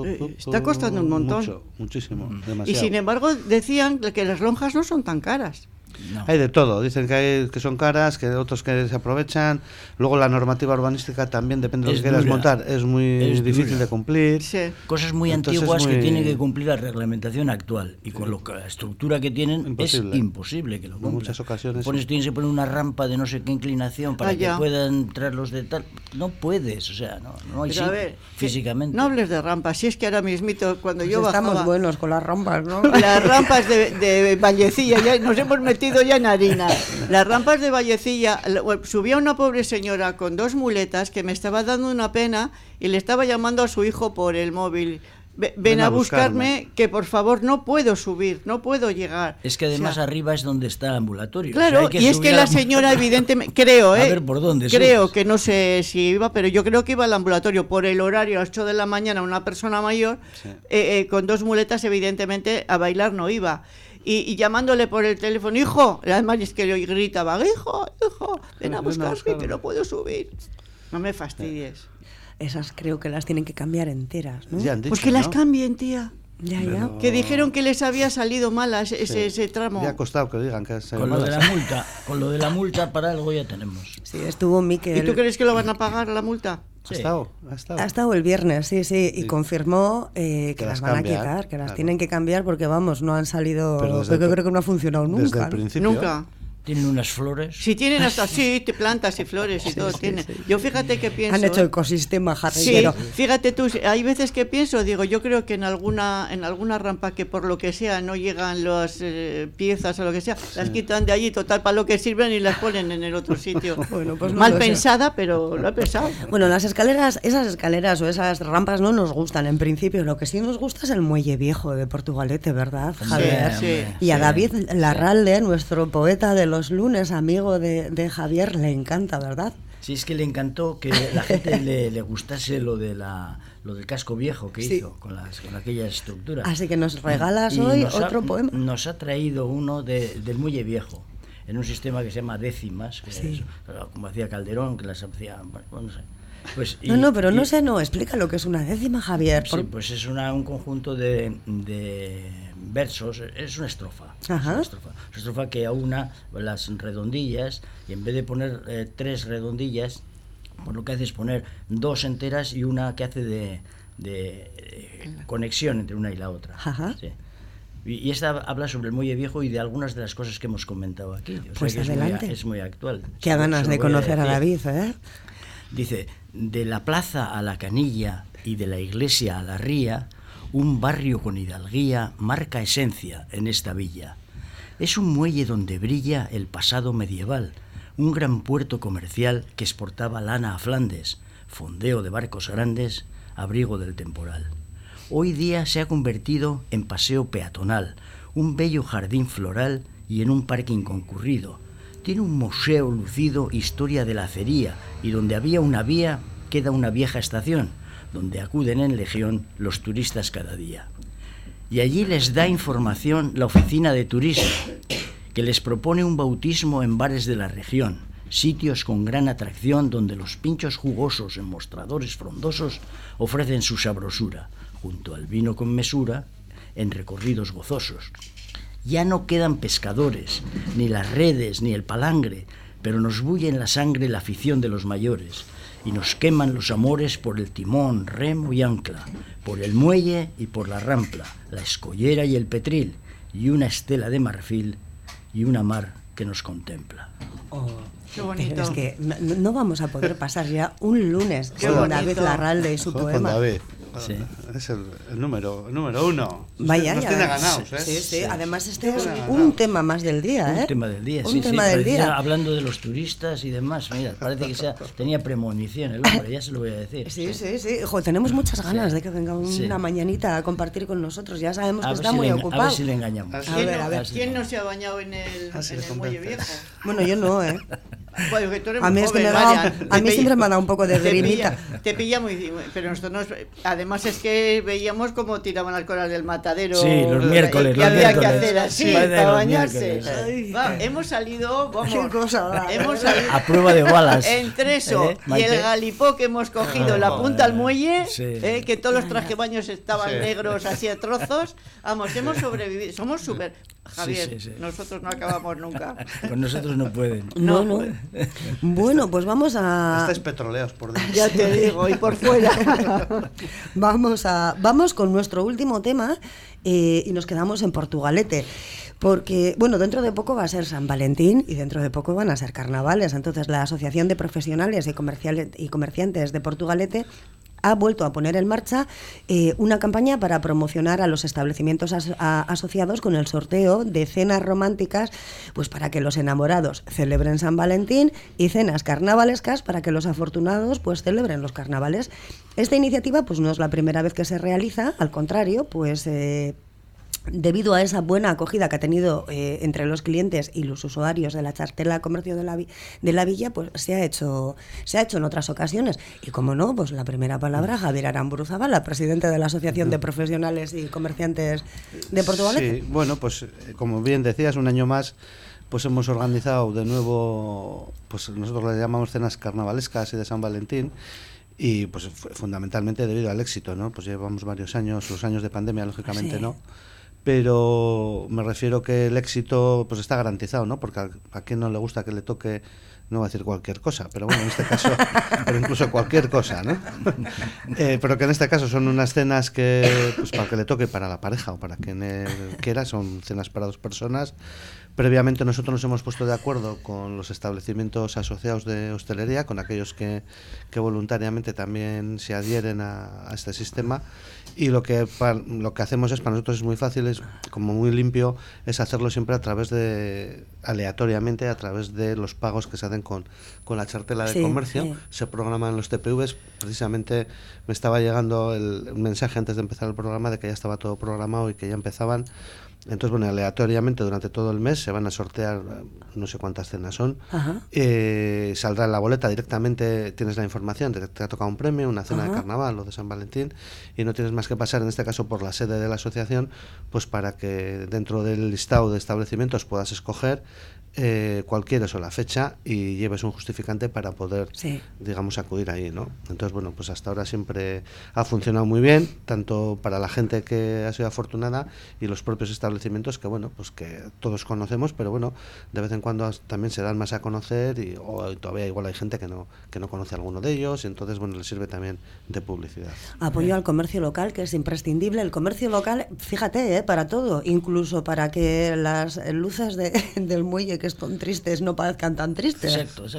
Eh, está costando un montón. Mucho, muchísimo, Y demasiado. sin embargo decían que las lonjas no son tan caras. No. Hay de todo, dicen que hay que son caras, que otros que se aprovechan. Luego la normativa urbanística también depende de lo que quieras montar, es muy Es difícil dura. de cumplir. Sí. Cosas muy Entonces antiguas muy- que tienen que cumplir la reglamentación actual y con lo que, la estructura que tienen Imposible. es imposible que lo cumplan. muchas ocasiones, Pones, sí. tienes que poner una rampa de no sé qué inclinación para Ah, que ya. puedan entrar los de tal. No puedes, o sea, no, no hay Pero a ver, físicamente. no hables de rampas. Si es que ahora mismito, cuando Pues yo estamos bajaba... buenos con las rampas, ¿no? <laughs> Las rampas de, de Vallecilla, ya nos hemos metido ya en harina. Las rampas de Vallecilla, la- subía una pobre señora con dos muletas que me estaba dando una pena y le estaba llamando a su hijo por el móvil. "Ve- Ven, a, buscarme, que por favor no puedo subir, no puedo llegar. Es que además O sea, arriba es donde está el ambulatorio. o sea, Claro, hay que y es que la señora evidentemente, <laughs> creo, A ¿eh? ver por dónde Creo subes. que no sé si iba, pero yo creo que iba al ambulatorio por el horario a las 8 de la mañana, una persona mayor, Sí. eh, eh, con dos muletas, evidentemente a bailar no iba. Y, y llamándole por el teléfono, hijo, además es que yo gritaba, hijo, hijo, ven a a buscarme que buscarme". no puedo subir. No me fastidies. Esas creo que las tienen que cambiar enteras, ¿no? Ya han dicho, Pues que las cambien, tía. Ya, ya. Que dijeron que les había salido mal ese, ese, ese tramo. Ya ha costado que digan que se Con lo de la multa, con lo de la multa para algo ya tenemos. Sí, estuvo ¿Y Miquel. tú crees que lo van a pagar la multa? Ha estado, ha estado. Ha estado el viernes, sí, sí, y Sí. confirmó eh, que, Que las las van a quitar, que las claro. tienen que cambiar porque, vamos, no han salido. Pero desde Yo el- creo que no ha funcionado Desde nunca. el ¿no? principio. Nunca. Tienen unas flores. Si tienen hasta sí, plantas y flores y todo tienen. Yo fíjate que pienso. Han hecho ¿eh? ecosistema Sí, jarrillero. fíjate tú, hay veces que pienso, digo, yo creo que en alguna en alguna rampa que por lo que sea no llegan las eh, piezas o lo que sea, las quitan de allí, total, para lo que sirven y las ponen en el otro sitio. <laughs> Bueno, pues no Mal pensada, pero lo he pensado. Bueno, las escaleras, esas escaleras o esas rampas no nos gustan en principio. Lo que sí nos gusta es el muelle viejo de Portugalete, ¿verdad, Javier? sí. Y a Sí, David sí. Larralde, nuestro poeta de los lunes, amigo de, de Javier, le encanta, ¿verdad? Sí, es que le encantó que la gente le, le gustase lo de la lo del casco viejo que Sí. hizo con las con aquella estructura. Así que nos regalas Y hoy nos ha- otro poema. Nos ha traído uno de- del Muelle Viejo, en un sistema que se llama décimas, que es, como hacía Calderón, que las hacía, bueno, no sé. Pues, y- no, no, pero no sé, no, explica lo que es una décima, Javier. Sí, por- pues es una, un conjunto de, de versos, es una estrofa. Es Ajá. una estrofa. Una estrofa que aúna las redondillas y en vez de poner eh, tres redondillas, pues lo que hace es poner dos enteras y una que hace de, de, eh, conexión entre una y la otra. Ajá. Sí. Y, y esta habla sobre el muelle viejo y de algunas de las cosas que hemos comentado aquí. O sea Pues es muy a- adelante. Es muy, actual. Qué ganas de a conocer a decir. David, ¿eh? Dice, de la plaza a la canilla y de la iglesia a la ría, un barrio con hidalguía marca esencia en esta villa. Es un muelle donde brilla el pasado medieval, un gran puerto comercial que exportaba lana a Flandes, fondeo de barcos grandes, abrigo del temporal. Hoy día se ha convertido en paseo peatonal, un bello jardín floral y en un parking concurrido. Tiene un museo lucido historia de la acería y donde había una vía queda una vieja estación, donde acuden en legión los turistas cada día. Y allí les da información la oficina de turismo, que les propone un bautismo en bares de la región, sitios con gran atracción donde los pinchos jugosos en mostradores frondosos ofrecen su sabrosura, junto al vino con mesura, en recorridos gozosos. Ya no quedan pescadores, ni las redes, ni el palangre, pero nos bulle en la sangre la afición de los mayores, y nos queman los amores por el timón, remo y ancla, por el muelle y por la rampla, la escollera y el petril, y una estela de marfil y una mar que nos contempla. <laughs> Qué bonito. Pero es que no, no vamos a poder pasar ya un lunes Qué con bonito. David Larralde y su Joder, poema. David. Sí. Es el, el número, el número uno. Vaya, nos ya tiene ganados, ¿eh? Sí, sí, además este es un tema más del día, ¿eh? Un tema del día, Un sí, tema sí, del día. Hablando de los turistas y demás, mira, parece que sea, tenía premonición el hombre, ya se lo voy a decir. Sí, sí, sí. Jo, tenemos muchas ganas de que venga una Sí. mañanita a compartir con nosotros. Ya sabemos A que ver, está si muy le, ocupado. a ver si le engañamos. A ¿Quién, ver, no, a ver. quién no se ha bañado en el, sí, en el muelle viejo? Bueno, yo no, ¿eh? <laughs> Bueno, que tú eres A mí es que joven, me da- Marian. a Te mí pilla- siempre me ha dado un poco de grimita. Te pilla muy... Pero nosotros nos- Además es que veíamos cómo tiraban las colas del matadero. Sí, los miércoles, Que los había que hacer así, Sí, para bañarse. miércoles. Ay. Va, hemos salido, vamos... Qué cosa. Hemos salido... A prueba de balas. <laughs> Entre eso ¿Eh, y el galipó que hemos cogido, la punta al muelle, Sí. eh, que todos los trajebaños estaban Sí. negros así a trozos, vamos, hemos sobrevivido, somos súper... Javier, sí, sí. nosotros no acabamos nunca. <laughs> Con nosotros no pueden. No, no. <laughs> Bueno, pues vamos a Estáis petroleados por dentro. Ya te digo, y por fuera. <laughs> vamos a vamos con nuestro último tema eh, y nos quedamos en Portugalete. Porque, bueno, dentro de poco va a ser San Valentín y dentro de poco van a ser carnavales. Entonces, la Asociación de Profesionales y, Comerciales y Comerciantes de Portugalete ha vuelto a poner en marcha eh, una campaña para promocionar a los establecimientos asociados con el sorteo de cenas románticas, pues para que los enamorados celebren San Valentín y cenas carnavalescas para que los afortunados pues celebren los carnavales. Esta iniciativa pues no es la primera vez que se realiza, al contrario, pues eh, debido a esa buena acogida que ha tenido eh, entre los clientes y los usuarios de la chartela comercio de la, vi- de la villa, pues se ha hecho se ha hecho en otras ocasiones. Y como no, pues la primera palabra, Javier Aramburu Zabala, presidente de la Asociación de Profesionales y Comerciantes de Portugalete. Sí, bueno, pues eh, como bien decías, un año más pues hemos organizado de nuevo, pues nosotros le llamamos cenas carnavalescas y de San Valentín. y pues fundamentalmente debido al éxito, ¿no? Pues llevamos varios años, los años de pandemia lógicamente no, pero me refiero que el éxito pues está garantizado, ¿no? Porque a, a quien no le gusta que le toque no voy a decir cualquier cosa, pero bueno, en este caso, <laughs> pero incluso cualquier cosa, ¿no? Eh, pero que en este caso son unas cenas que, pues para que le toque para la pareja o para quien él quiera, son cenas para dos personas. Previamente nosotros nos hemos puesto de acuerdo con los establecimientos asociados de hostelería, con aquellos que, que voluntariamente también se adhieren a, a este sistema. Y lo que lo que hacemos es para nosotros es muy fácil es como muy limpio es hacerlo siempre a través de aleatoriamente a través de los pagos que se hacen con, con la chartela de comercio. se programan los TPVs precisamente me estaba llegando el, mensaje antes de empezar el programa de que ya estaba todo programado y que ya empezaban entonces, bueno, aleatoriamente durante todo el mes se van a sortear, no sé cuántas cenas son. Eh, saldrá en la boleta directamente, tienes la información, te, te ha tocado un premio, una cena de carnaval o de San Valentín, y no tienes más que pasar, en este caso, por la sede de la asociación, pues para que dentro del listado de establecimientos puedas escoger eh, cualquiera o la fecha y lleves un justificante para poder, digamos, acudir ahí, ¿no? Entonces, bueno, pues hasta ahora siempre ha funcionado muy bien, tanto para la gente que ha sido afortunada y los propios establecimientos que, bueno, pues que todos conocemos, pero bueno, de vez en cuando también se dan más a conocer y todavía igual hay gente que no que no conoce a alguno de ellos y entonces, bueno, les sirve también de publicidad. Apoyo al comercio local, que es imprescindible. El comercio local, fíjate, ¿eh? para todo, incluso para que las luces de, <laughs> del muelle que están tristes no parezcan tan tristes. Exacto, <laughs>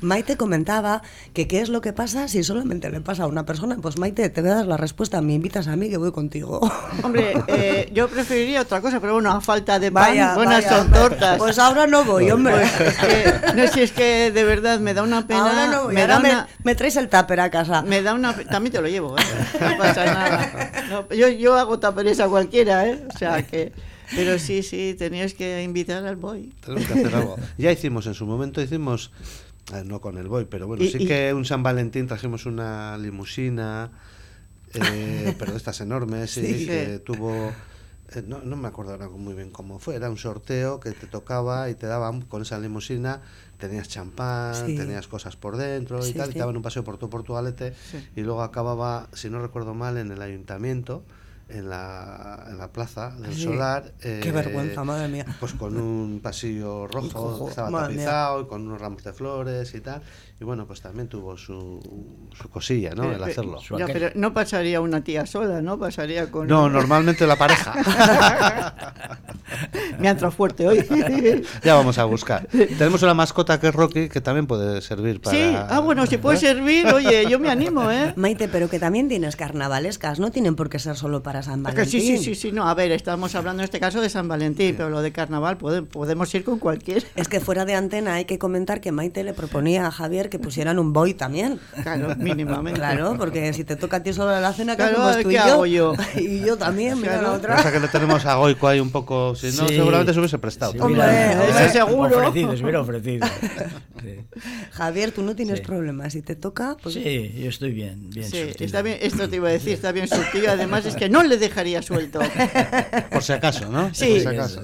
Maite comentaba que qué es lo que pasa si solamente le pasa a una persona. Pues Maite, te voy a dar la respuesta, me invitas a mí que voy contigo. <laughs> Hombre, eh, yo preferiría otra cosa, pero bueno, a falta de pan, buenas son tortas. Pues ahora no voy, hombre. Pues no, si es que de verdad me da una pena. Ahora no me, da me, traes el tupper a casa. Me da una también te lo llevo, ¿eh? no pasa nada. yo, yo hago tuppers a cualquiera, ¿eh? O sea que pero sí, sí, tenías que invitar al boy. Tenemos que hacer algo. Ya hicimos, en su momento hicimos, eh, no con el boy, pero bueno, sí que un San Valentín trajimos una limusina, eh, pero de estas enormes, sí, que tuvo... Eh, no, no, me acuerdo ahora muy bien cómo fue, era un sorteo que te tocaba y te daban con esa limusina, tenías champán, tenías cosas por dentro y tal, y te daban un paseo por tu portugalete y luego acababa, si no recuerdo mal, en el ayuntamiento en la, en la plaza del Solar. Qué eh, vergüenza, madre mía. Pues con un pasillo <laughs> rojo que estaba tapizado y con unos ramos de flores y tal. Y bueno, pues también tuvo su, su cosilla, ¿no? el hacerlo. Ya, pero no pasaría una tía sola, ¿no? Pasaría con... No, normalmente la pareja. <laughs> Me ha entrado fuerte hoy. <laughs> ya vamos a buscar. Tenemos una mascota que es Rocky, que también puede servir para... Sí, ah, bueno, si puede servir, oye, yo me animo, ¿eh? <laughs> Maite, pero que también tienes carnavalescas, no tienen por qué ser solo para San Valentín. Sí, sí, sí, sí, no, a ver, estamos hablando en este caso de San Valentín, pero lo de carnaval podemos ir con cualquier. Es que fuera de antena hay que comentar que Maite le proponía a Javier que pusieran un boy también. Claro, mínimamente. Claro, porque si te toca a ti solo la cena, claro, tú ¿qué y hago yo? <laughs> Y yo también, mira la otra. O sea que le tenemos a Goico ahí un poco, si no, seguramente se hubiese prestado. Sí, Hombre, eso seguro. Ofrecido, se hubiera ofrecido. Javier, tú no tienes problemas, si te toca... Pues... Sí, yo estoy bien, bien sí, está bien, esto te iba a decir, está bien surtido, además es que no le dejaría suelto. <laughs> Por si acaso, ¿no? Sí, por si acaso.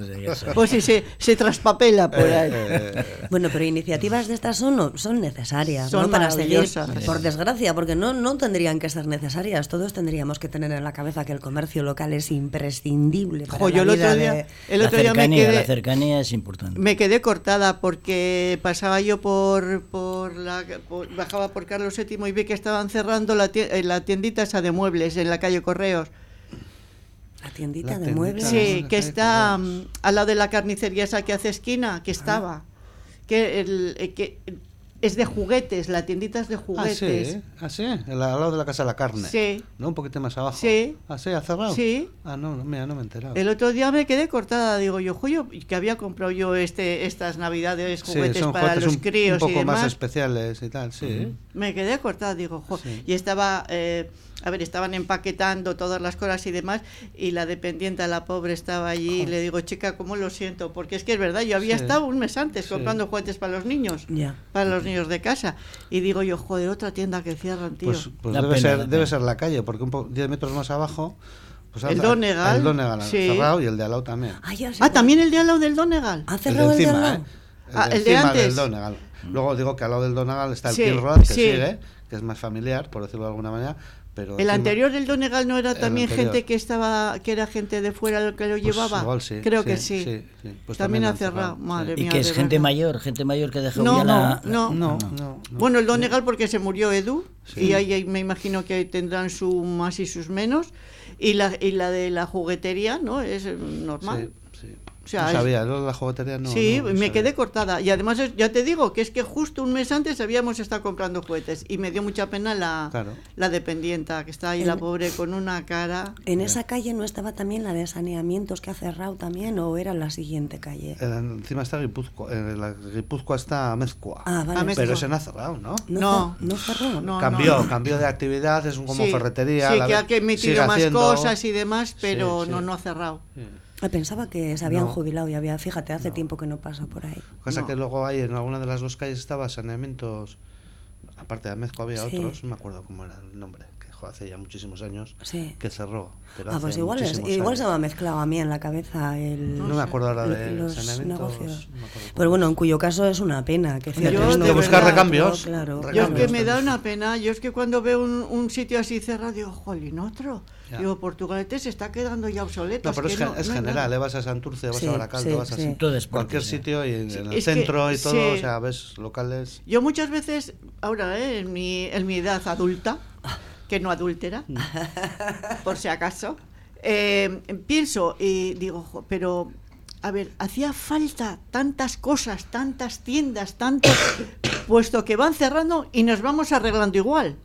Pues si se, se traspapela por ahí. Eh, eh, bueno, pero iniciativas de estas son, son necesarias, son ¿no? Para seguir, por desgracia, porque no, no tendrían que ser necesarias. Todos tendríamos que tener en la cabeza que el comercio local es imprescindible para la el vida otro día, de... el otro la día me quedé, la cercanía es importante. Me quedé cortada porque pasaba yo por, por la por, bajaba por Carlos VII y vi que estaban cerrando la, tiendita, la tiendita esa de muebles en la calle Correos. La tiendita de muebles. Sí, que está um, al lado de la carnicería esa que hace esquina, que estaba. Que, el, eh, que es de juguetes, la tiendita es de juguetes. Ah, sí, ah, sí? al lado de la Casa de la Carne. Sí. ¿No? Un poquito más abajo. Sí. Ah, sí, ha cerrado. Sí. Ah, no, no, mira, no me he enterado. El otro día me quedé cortada, digo yo, joyo, que había comprado yo este estas navidades juguetes sí, son para juguetes los un, críos un poco y demás. más especiales y tal, sí. Uh -huh. Me quedé cortada, digo, jo, sí. y estaba... Eh, a ver, estaban empaquetando todas las cosas y demás, y la dependiente, la pobre, estaba allí, y le digo, chica, ¿cómo lo siento? Porque es que es verdad, yo había sí. estado un mes antes sí. comprando juguetes para los niños, yeah. para los niños de casa, y digo yo, joder, otra tienda que cierran, tío. Pues, pues debe, pena, ser, debe ser la calle, porque un poco, 10 metros más abajo... Pues el Donegal. El Donegal sí. cerrado y el de al lado también. Ah, ah, también el de al lado del Donegal. ¿Ha cerrado el, el de encima, ¿eh? Ah, el de encima antes. del Donegal. Luego digo que al lado del Donegal está el Sí, Kilroad, que sí. sigue, que es más familiar, por decirlo de alguna manera. Pero El encima- anterior del Donegal no era también anterior. gente que estaba, que era gente de fuera el que lo Pues llevaba. igual sí, Creo sí, que sí. sí, sí. Pues también también ha cerrado, cerrado. Madre ¿Y mía. que es gente verdad. mayor? ¿Gente mayor que dejó No, ya la... no, No, no, no. Bueno, el Donegal porque se murió Edu y ahí me imagino que tendrán su más y sus menos y la y la de la juguetería, ¿no? Es normal. O sea, no sabía, de la juguetería no. sí, no me sabía. quedé cortada. Y además, ya te digo que es que justo un mes antes habíamos estado comprando juguetes y me dio mucha pena la, Claro. la dependienta, que está ahí la pobre con una cara. ¿En esa calle no estaba también la de saneamientos que ha cerrado también o era la siguiente calle? Encima está Guipúzcoa, eh, la Guipúzcoa está Mezcua. Ah, vale. Mezcua. pero se no ha cerrado, ¿no? No, No. cer- no cerró. No, cambió, no. cambió de actividad, es un- como Sí, ferretería. Sí, la que ha metido más haciendo- cosas y demás, pero Sí, no, sí. no ha cerrado. Ah, Pensaba que se habían No. jubilado y había, fíjate, hace tiempo que no pasa por ahí. Cosa No. que luego hay en alguna de las dos calles estaba saneamientos. Aparte de Mezco había Sí. otros, no me acuerdo cómo era el nombre, hace ya muchísimos años Sí. que cerró. pero Ah, pues igual, es- igual se me ha mezclado a mí en la cabeza el, No me acuerdo ahora de los negocios. no Pero bueno, en cuyo caso es una pena. Que Yo, uno de buscar otro, recambios, Claro, Yo es recambios. que me da una pena, yo es que cuando veo un, un sitio así cerrado, digo, jolín, otro. Ya. Digo, Portugalete se está quedando ya obsoleto. No, pero es, que gen- es no general, nada. eh, vas a Santurce, vas Sí, a Baracaldo, sí, vas a sí. Todas cualquier sitio y en, en el es que- centro y todo, sí. o sea, ves locales. Yo muchas veces, ahora, eh, en, mi, en mi edad adulta, <laughs> que no adúltera, Mm. <laughs> por si acaso, eh, pienso y digo, "Jo, pero, a ver, hacía falta tantas cosas, tantas tiendas, tanto, <coughs> puesto que van cerrando y nos vamos arreglando igual.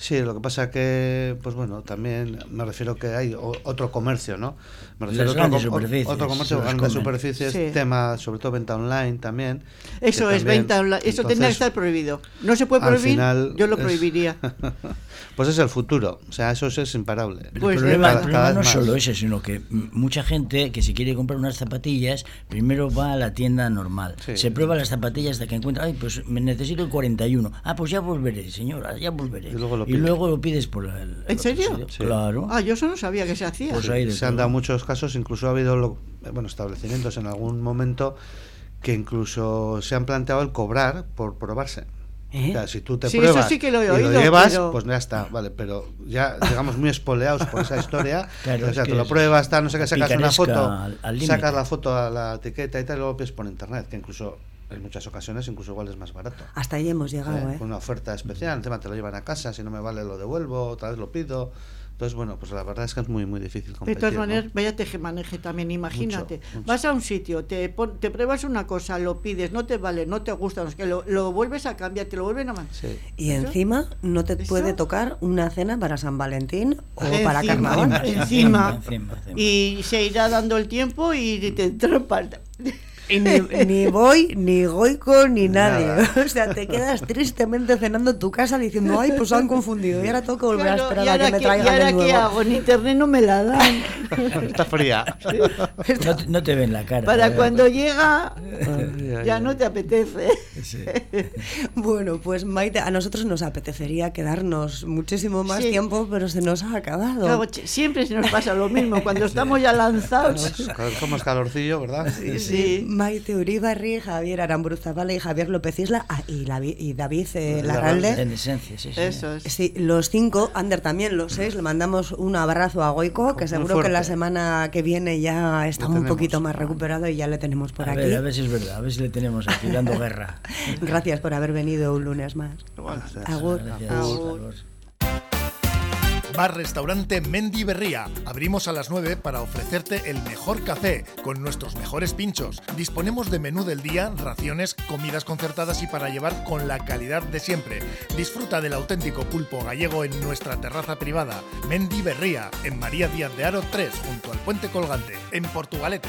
Sí, lo que pasa que, pues bueno, también me refiero que hay o- otro comercio, ¿no? Me refiero Las a otro, superficies, otro comercio, grandes comen. superficies, Sí. tema, sobre todo venta online también. Eso es también, venta online. Eso tendría que estar prohibido. No se puede prohibir, final yo lo es- prohibiría. <laughs> pues es el futuro, o sea, eso es imparable. El Pues problema, verdad. el problema Cada no solo ese, sino que mucha gente que si quiere comprar unas zapatillas, primero va a la tienda normal. Sí. Se prueba las zapatillas hasta que encuentra, ay, pues me necesito el 41. Ah, pues ya volveré, señora, ya volveré. Y luego lo pides. lo pides por el otro serio? Sí. Claro. Ah, yo eso no sabía que se hacía. Pues ahí Se han dado muchos casos, incluso ha habido lo- bueno, establecimientos en algún momento que incluso se han planteado el cobrar por probarse. ¿Eh? O sea, si tú te Sí, eso pruebas sí que lo he y oído, lo llevas, pero- pues ya está, vale, pero ya digamos muy espoleados por esa historia. <laughs> Claro, o sea, te que lo pruebas, tal, no sé qué, sacas una foto, al- al sacas la foto a la etiqueta y tal, y luego pides por internet, que incluso en muchas ocasiones incluso igual es más barato. Hasta ahí hemos llegado, Eh, ¿eh? Con una oferta especial, encima te lo llevan a casa, si no me vale lo devuelvo, otra vez lo pido. Entonces, bueno, pues la verdad es que es muy, muy difícil De competir. todas ¿no? maneras, vaya maneje también, imagínate. Mucho, mucho. Vas a un sitio, te, pon- te pruebas una cosa, lo pides, no te vale, no te gusta, no es que lo, lo vuelves a cambiar, te lo vuelven a mandar. Sí. Y encima no te ¿Eso? puede tocar una cena para San Valentín o para carnaval. Encima. Encima, encima. Y se irá dando el tiempo y te trampas. Y ni, ni voy, ni Goico, ni nadie. Nada. <laughs> O sea, te quedas tristemente cenando en tu casa diciendo, ay, pues han confundido. Y ahora tengo que volver Claro, a esperar ¿y a que me traigan ¿Y ahora de qué nuevo. hago? En internet no me la dan. <laughs> Está fría. No, te- no te ven la cara. Para ¿eh? cuando llega, ya no te apetece. Sí. <laughs> Bueno, pues Maite, a nosotros nos apetecería quedarnos muchísimo más Sí. tiempo, pero se nos ha acabado. Claro, siempre se nos pasa lo mismo. Cuando estamos ya lanzados. Como calorcillo, ¿verdad? Sí, sí. Maite Uribarri, Javier Arambruzabala y Javier López Isla ah, y, la- y David eh, Larralde. En esencia, sí, sí. Eso es. Sí, los cinco, Ander también, los seis, le mandamos un abrazo a Goico, que seguro que la semana que viene ya está un poquito más recuperado y ya le tenemos por a aquí. ver, a ver si es verdad, a ver si le tenemos aquí dando guerra. <laughs> Gracias por haber venido un lunes más. Agur. Gracias. Agur. Agur. Bar Restaurante Mendy Berría. Abrimos a las 9 para ofrecerte el mejor café con nuestros mejores pinchos. Disponemos de menú del día, raciones, comidas concertadas y para llevar con la calidad de siempre. Disfruta del auténtico pulpo gallego en nuestra terraza privada. Mendy Berría, en María Díaz de Aro 3, junto al puente colgante, en Portugalete.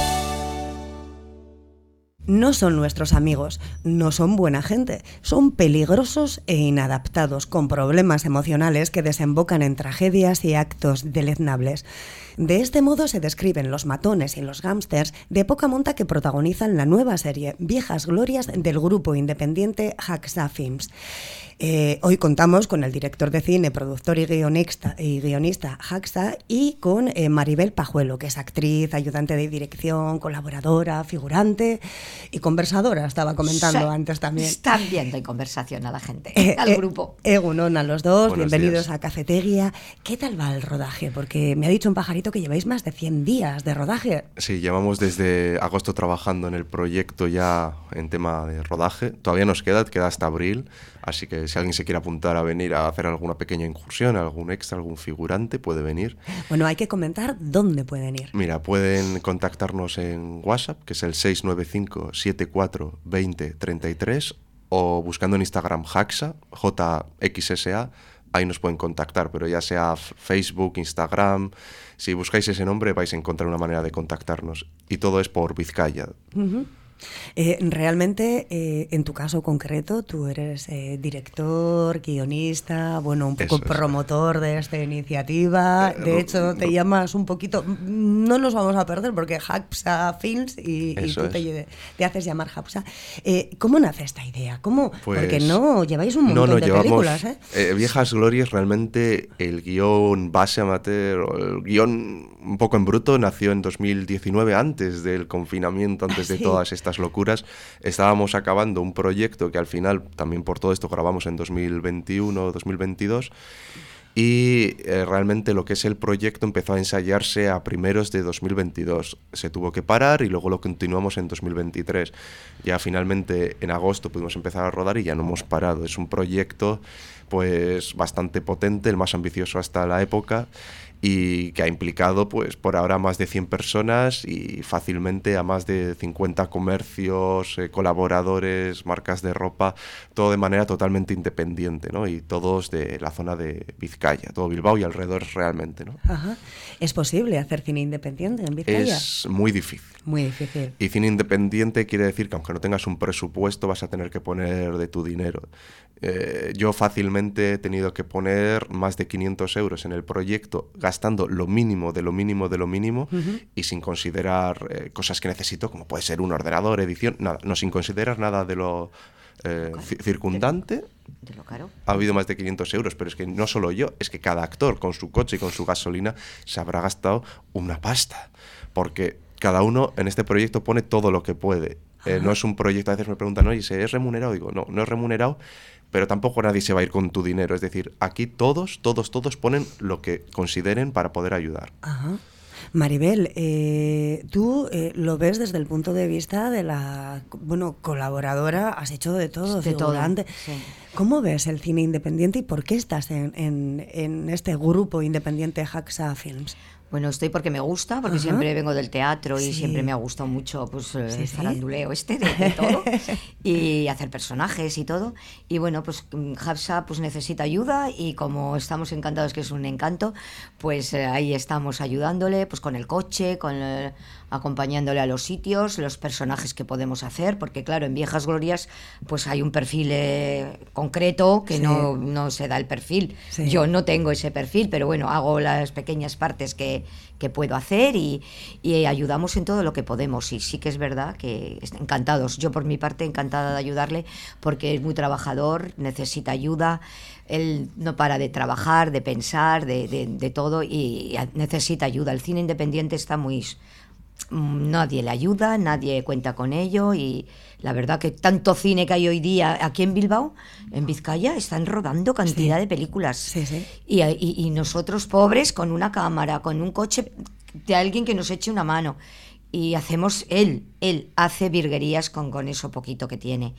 No son nuestros amigos, no son buena gente, son peligrosos e inadaptados, con problemas emocionales que desembocan en tragedias y actos deleznables. De este modo se describen los matones y los gámsters de poca monta que protagonizan la nueva serie Viejas Glorias del grupo independiente Haxa Films. Eh, hoy contamos con el director de cine, productor y guionista, y guionista Haxa y con eh, Maribel Pajuelo, que es actriz, ayudante de dirección, colaboradora, figurante y conversadora, estaba comentando Sí. antes también. Están viendo en conversación a la gente, Eh, al eh, grupo. Egunon a los dos, Buenos bienvenidos días. a Cafetería. ¿Qué tal va el rodaje? Porque me ha dicho un pajarito que lleváis más de 100 días de rodaje. Sí, llevamos desde agosto trabajando en el proyecto ya en tema de rodaje. Todavía nos queda, queda hasta abril. Así que si alguien se quiere apuntar a venir a hacer alguna pequeña incursión, algún extra, algún figurante, puede venir. Bueno, hay que comentar dónde pueden ir. Mira, pueden contactarnos en WhatsApp, que es el 695 74 20 33, o buscando en Instagram Haxa, JXSA, ahí nos pueden contactar, pero ya sea Facebook, Instagram, si buscáis ese nombre vais a encontrar una manera de contactarnos. Y todo es por Vizcaya. Eh, realmente, eh, en tu caso concreto, tú eres eh, director, guionista, bueno, un poco Eso es. promotor de esta iniciativa. De no- hecho, te no- llamas un poquito. No nos vamos a perder porque Hapsa Films y, tú te, haces llamar Hapsa. ¿Cómo nace esta idea? ¿Cómo? porque Pues- no lleváis un montón no, no, de llevamos películas, Viejas Glorias, realmente el guion base amateur, o el guion un poco en bruto, nació en 2019, antes del confinamiento, antes de <laughs> todas estas locuras. Estábamos acabando un proyecto que al final, también por todo esto, grabamos en 2021, 2022. Y eh, realmente lo que es el proyecto empezó a ensayarse a primeros de 2022. Se tuvo que parar y luego lo continuamos en 2023. Ya finalmente en agosto pudimos empezar a rodar y ya no hemos parado. Es un proyecto pues bastante potente, el más ambicioso hasta la época y que ha implicado pues por ahora más de 100 personas y fácilmente a más de 50 comercios, eh, colaboradores, marcas de ropa, todo de manera totalmente independiente, ¿no? Y todos de la zona de Vizcaya, todo Bilbao y alrededores realmente, ¿no? Ajá. ¿Es posible hacer cine independiente en Vizcaya? Es muy difícil. Muy difícil. Y cine independiente quiere decir que aunque no tengas un presupuesto vas a tener que poner de tu dinero. Eh, yo fácilmente he tenido que poner más de 500 euros en el proyecto gastando lo mínimo de lo mínimo de lo mínimo y sin considerar eh, cosas que necesito como puede ser un ordenador, edición, nada, no sin considerar nada de lo eh, ci- circundante. De lo caro. Ha habido más de 500 euros, pero es que no solo yo, es que cada actor con su coche y con su gasolina se habrá gastado una pasta. Porque cada uno en este proyecto pone todo lo que puede. Eh, no es un proyecto, a veces me preguntan, oye, ¿se es remunerado? Digo, no, no es remunerado, pero tampoco nadie se va a ir con tu dinero. Es decir, aquí todos, todos, todos ponen lo que consideren para poder ayudar. Ajá. Maribel, eh, tú eh, lo ves desde el punto de vista de la, bueno, colaboradora, has hecho de todo, De todo, sí. ¿Cómo ves el cine independiente y por qué estás en, en- en este grupo independiente Haxa Films? Bueno, estoy porque me gusta, porque siempre vengo del teatro y Sí. siempre me ha gustado mucho pues, eh, Sí, el sí. faranduleo este de, de todo <laughs> y hacer personajes y todo. Y bueno, pues mm, Hafsa pues necesita ayuda y como estamos encantados que es un encanto, pues eh, ahí estamos ayudándole pues con el coche, con el- acompañándole a los sitios, los personajes que podemos hacer, porque claro, en Viejas Glorias pues hay un perfil eh, concreto que Sí. no, no se da el perfil. Sí. Yo no tengo ese perfil, pero bueno, hago las pequeñas partes que, que puedo hacer y, y ayudamos en todo lo que podemos. Y sí que es verdad que encantados. Yo por mi parte encantada de ayudarle porque es muy trabajador, necesita ayuda. Él no para de trabajar, de pensar, de, de- de todo y necesita ayuda. El cine independiente está muy nadie le ayuda, nadie cuenta con ello y la verdad que tanto cine que hay hoy día aquí en Bilbao, en Vizcaya, están rodando cantidad de películas. Sí, sí. Y, y- y nosotros pobres con una cámara, con un coche de alguien que nos eche una mano. Y hacemos, él, él hace virguerías con, con eso poquito que tiene.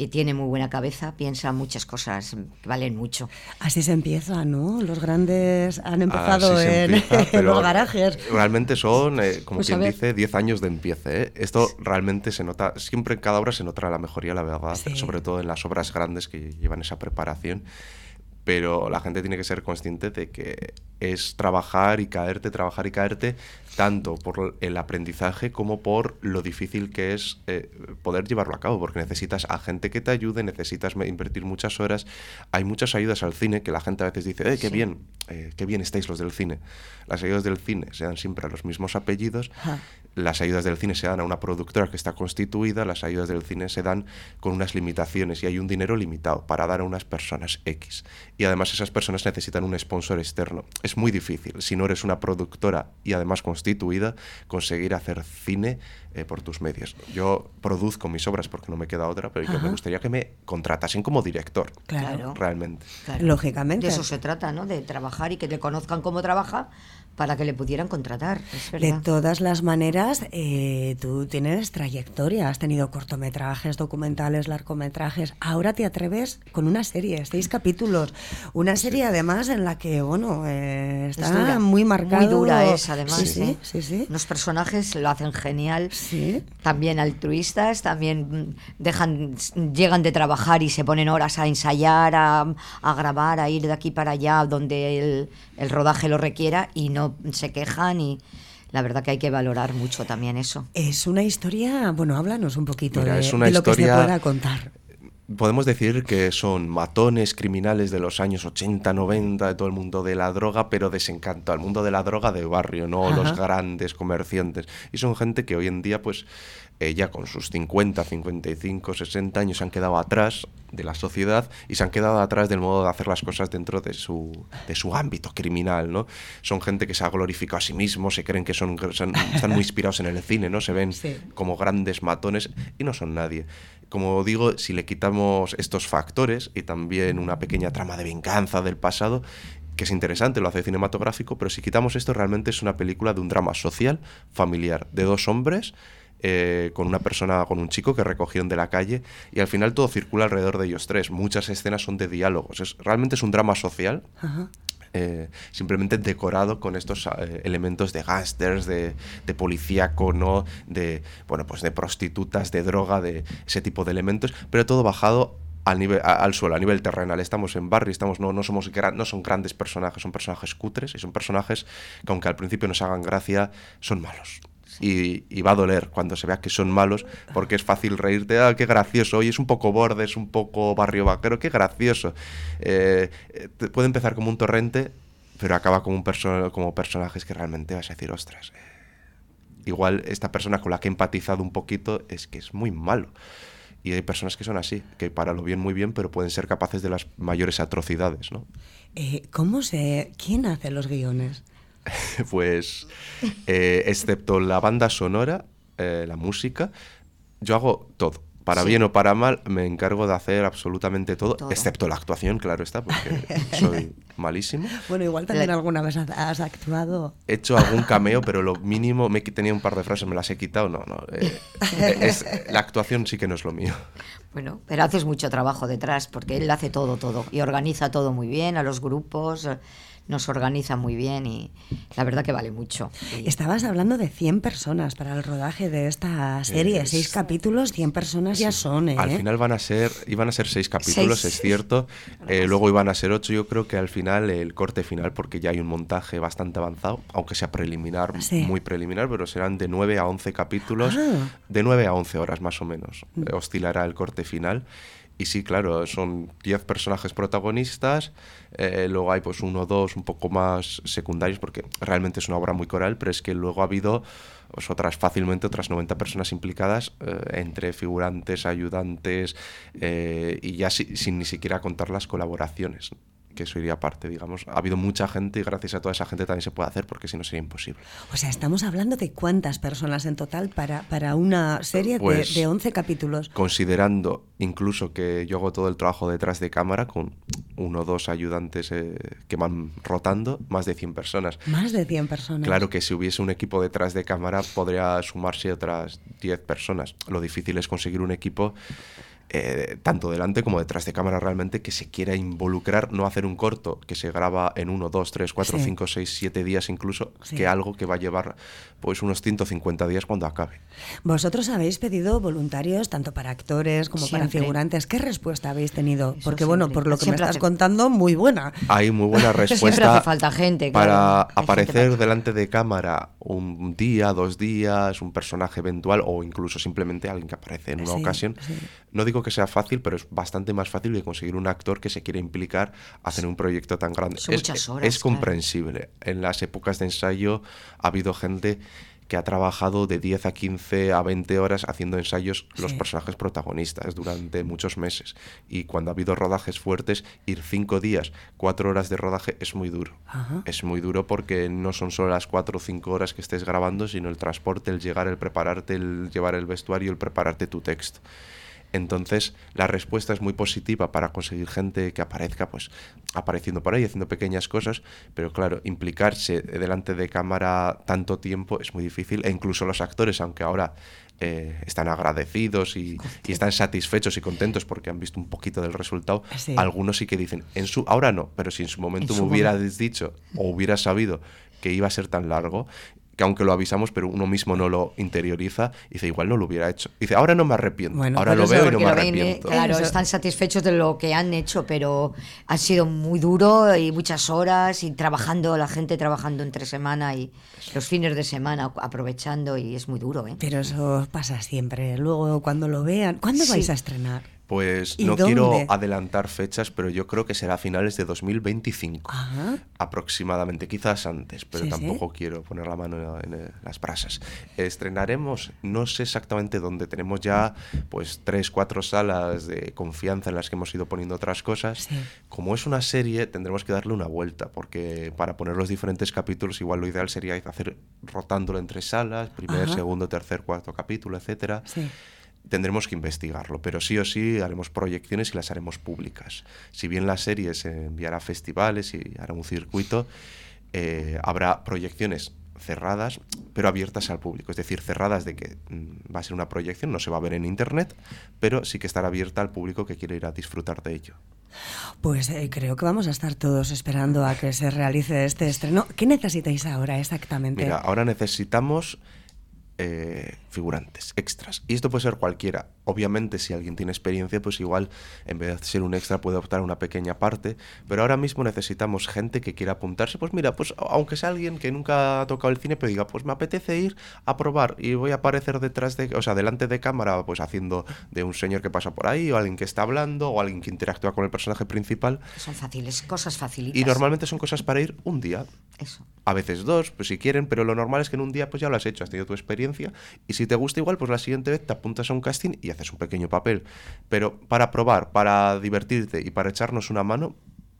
Y tiene muy buena cabeza, piensa muchas cosas que valen mucho. Así se empieza, ¿no? Los grandes han empezado Así en, empieza, <laughs> en pero los garajes. Realmente son, eh, como Pues quien dice, 10 años de empiece. ¿eh? Esto realmente se nota, siempre en cada obra se nota la mejoría, la verdad, Sí. sobre todo en las obras grandes que llevan esa preparación. Pero la gente tiene que ser consciente de que es trabajar y caerte, trabajar y caerte, tanto por el aprendizaje como por lo difícil que es eh, poder llevarlo a cabo, porque necesitas a gente que te ayude, necesitas invertir muchas horas. Hay muchas ayudas al cine que la gente a veces dice, eh, qué bien, eh, qué bien estáis los del cine. Las ayudas del cine se dan siempre a los mismos apellidos, Ajá. las ayudas del cine se dan a una productora que está constituida, las ayudas del cine se dan con unas limitaciones y hay un dinero limitado para dar a unas personas X. Y además esas personas necesitan un sponsor externo. Es muy difícil, si no eres una productora y además constituida, conseguir hacer cine eh, por tus medios. Yo produzco mis obras porque no me queda otra, pero yo me gustaría que me contratasen como director. Claro. Realmente. Claro. Lógicamente. De eso se trata, ¿no? De trabajar y que le conozcan cómo trabaja para que le pudieran contratar. Es De todas las maneras, eh, tú tienes trayectoria, has tenido cortometrajes, documentales, largometrajes. Ahora te atreves con una serie, seis capítulos. Una serie además en la que, bueno, eh, Es está dura. muy marcado. Muy dura es, además. Sí, sí, ¿eh? sí, sí. Los personajes lo hacen genial. Sí. También altruistas, también mm, dejan, llegan de trabajar y se ponen horas a ensayar, a, a grabar, a ir de aquí para allá donde el, el rodaje lo requiera y no se quejan y la verdad que hay que valorar mucho también eso. Es una historia, bueno, háblanos un poquito Mira, de, es una de lo que se pueda contar. Podemos decir que son matones criminales de los años 80, 90, de todo el mundo de la droga, pero desencanto al mundo de la droga de barrio, no Ajá. los grandes comerciantes. Y son gente que hoy en día, pues, ya con sus 50, 55, 60 años se han quedado atrás de la sociedad y se han quedado atrás del modo de hacer las cosas dentro de su, de su ámbito criminal, ¿no? Son gente que se ha glorificado a sí mismos, se creen que son, son- están muy inspirados en el cine, ¿no? Se ven Sí. como grandes matones y no son nadie. Como digo, si le quitamos estos factores y también una pequeña trama de venganza del pasado, que es interesante, lo hace cinematográfico, pero si quitamos esto, realmente es una película de un drama social, familiar, de dos hombres, eh, con una persona, con un chico que recogieron de la calle, y al final todo circula alrededor de ellos tres. Muchas escenas son de diálogos. Es, realmente es un drama social, Ajá. eh, simplemente decorado con estos eh, elementos de gángsters, de, de policíaco, ¿no? De, bueno, pues de prostitutas, de droga, de ese tipo de elementos, pero todo bajado al, nivel, a- al suelo, a nivel terrenal. Estamos en barrio, estamos, no, no, somos gran- no son grandes personajes, son personajes cutres y son personajes que aunque al principio nos hagan gracia, son malos. Y, va a doler cuando se vea que son malos, porque es fácil reírte, ah, qué gracioso, oye, es un poco borde, es un poco barrio vaquero, qué gracioso. Eh, puede empezar como un torrente, pero acaba como, un perso- como personajes que realmente vas a decir, ostras, eh, igual esta persona con la que he empatizado un poquito es que es muy malo. Y hay personas que son así, que para lo bien muy bien, pero pueden ser capaces de las mayores atrocidades, ¿no? Eh, ¿Cómo se.? ¿Quién hace los guiones? <laughs> pues, eh, excepto la banda sonora, eh, la música, yo hago todo. Para Sí. bien o para mal, me encargo de hacer absolutamente todo, Todo. excepto la actuación, claro está, porque <laughs> soy malísimo. Bueno, igual también alguna vez has- actuado. He hecho algún cameo, pero lo mínimo, me tenía un par de frases, me las he quitado, no, no. eh, eh, es- la actuación sí que no es lo mío. Bueno, pero haces mucho trabajo detrás porque él hace todo, todo y organiza todo muy bien, a los grupos eh, nos organiza muy bien y la verdad que vale mucho. Y- Estabas hablando de 100 personas para el rodaje de esta serie. Es- Seis capítulos, 100 personas ya son, ¿eh? Al final van a ser, iban a ser seis capítulos, Seis. es cierto. Eh, luego iban a ser ocho. Yo creo que al final, el corte final, porque ya hay un montaje bastante avanzado, aunque sea preliminar, Sí. muy preliminar, pero serán de 9 a 11 capítulos, Ah. de 9 a 11 horas más o menos. Eh, oscilará el corte final. Y sí, claro, son 10 personajes protagonistas, eh, luego hay pues uno o dos un poco más secundarios, porque realmente es una obra muy coral, pero es que luego ha habido pues, otras fácilmente otras 90 personas implicadas, eh, entre figurantes, ayudantes, eh, y ya si- sin ni siquiera contar las colaboraciones que eso iría aparte, digamos. Ha habido mucha gente y gracias a toda esa gente también se puede hacer porque si no sería imposible. O sea, estamos hablando de cuántas personas en total para, para una serie Pues, de, de 11 capítulos. Considerando incluso que yo hago todo el trabajo detrás de cámara con uno o dos ayudantes eh, que van rotando, más de 100 personas. Más de 100 personas. Claro que si hubiese un equipo detrás de cámara podría sumarse otras 10 personas. Lo difícil es conseguir un equipo eh, tanto delante como detrás de cámara realmente que se quiera involucrar, no hacer un corto que se graba en 1, 2, 3, 4, Sí. 5, 6, 7 días incluso, Sí. que algo que va a llevar pues unos 150 días cuando acabe. Vosotros habéis pedido voluntarios tanto para actores como para Siempre. figurantes. ¿Qué respuesta habéis tenido? Eso Porque bueno, siempre. por lo que me Siempre estás hace- contando, muy buena. Hay muy buena <laughs> Siempre respuesta hace falta gente, para claro. Hay gente aparecer para- delante de cámara un día, dos días, un personaje eventual o incluso simplemente alguien que aparece en una Sí, ocasión. sí. No digo que sea fácil, pero es bastante más fácil que conseguir un actor que se quiere implicar a hacer un proyecto tan grande. Son es muchas horas, es claro. comprensible. En las épocas de ensayo ha habido gente que ha trabajado de 10 a 15 a 20 horas haciendo ensayos los personajes protagonistas durante muchos meses. Y cuando ha habido rodajes fuertes, ir 5 días, 4 horas de rodaje es muy duro. Ajá. Es muy duro porque no son solo las 4 o 5 horas que estés grabando, sino el transporte, el llegar, el prepararte, el llevar el vestuario, el prepararte tu texto. Entonces, la respuesta es muy positiva para conseguir gente que aparezca, pues, apareciendo por ahí, haciendo pequeñas cosas, pero claro, implicarse delante de cámara tanto tiempo es muy difícil, e incluso los actores, aunque ahora eh, están agradecidos y, y están satisfechos y contentos porque han visto un poquito del resultado, Sí. algunos sí que dicen, en su, ahora no, pero si en su momento su me hubieras dicho o hubieras sabido que iba a ser tan largo, que aunque lo avisamos, pero uno mismo no lo interioriza, dice, igual no lo hubiera hecho. Dice, ahora no me arrepiento. Bueno, ahora pero lo veo y no me ven, eh, arrepiento. claro, están satisfechos de lo que han hecho, pero ha sido muy duro y muchas horas y trabajando, la gente trabajando entre semana y los fines de semana aprovechando y es muy duro, ¿eh? Pero eso pasa siempre. Luego, cuando lo vean, ¿cuándo Sí. vais a estrenar? Pues ¿Y no dónde? quiero adelantar fechas, pero yo creo que será a finales de 2025. Ajá. aproximadamente, quizás antes, pero Sí, sí. tampoco quiero poner la mano en, eh, las brasas. Estrenaremos, no sé exactamente dónde, tenemos ya pues tres, cuatro salas de confianza en las que hemos ido poniendo otras cosas. Sí. Como es una serie, tendremos que darle una vuelta, porque para poner los diferentes capítulos, igual lo ideal sería hacer rotándolo entre salas, primer, Ajá. segundo, tercer, cuarto capítulo, etcétera Sí. Tendremos que investigarlo, pero sí o sí haremos proyecciones y las haremos públicas. Si bien la serie se enviará a festivales y hará un circuito, eh, habrá proyecciones cerradas, pero abiertas al público. Es decir, cerradas de que mm, va a ser una proyección, no se va a ver en internet, pero sí que estará abierta al público que quiere ir a disfrutar de ello. Pues eh, creo que vamos a estar todos esperando a que se realice este estreno. ¿Qué necesitáis ahora exactamente? Mira, ahora necesitamos eh, figurantes, extras. Y esto puede ser cualquiera. Obviamente, si alguien tiene experiencia, pues igual en vez de ser un extra puede optar a una pequeña parte. Pero ahora mismo necesitamos gente que quiera apuntarse. Pues mira, pues aunque sea alguien que nunca ha tocado el cine, pero diga, pues me apetece ir a probar y voy a aparecer detrás de, o sea, delante de cámara, pues haciendo de un señor que pasa por ahí, o alguien que está hablando, o alguien que interactúa con el personaje principal. Son fáciles, cosas facilitas. Y normalmente son cosas para ir un día, Eso. a veces dos, pues si quieren, pero lo normal es que en un día pues ya lo has hecho, has tenido tu experiencia y si te gusta igual, pues la siguiente vez te apuntas a un casting y haces un pequeño papel. Pero para probar, para divertirte y para echarnos una mano,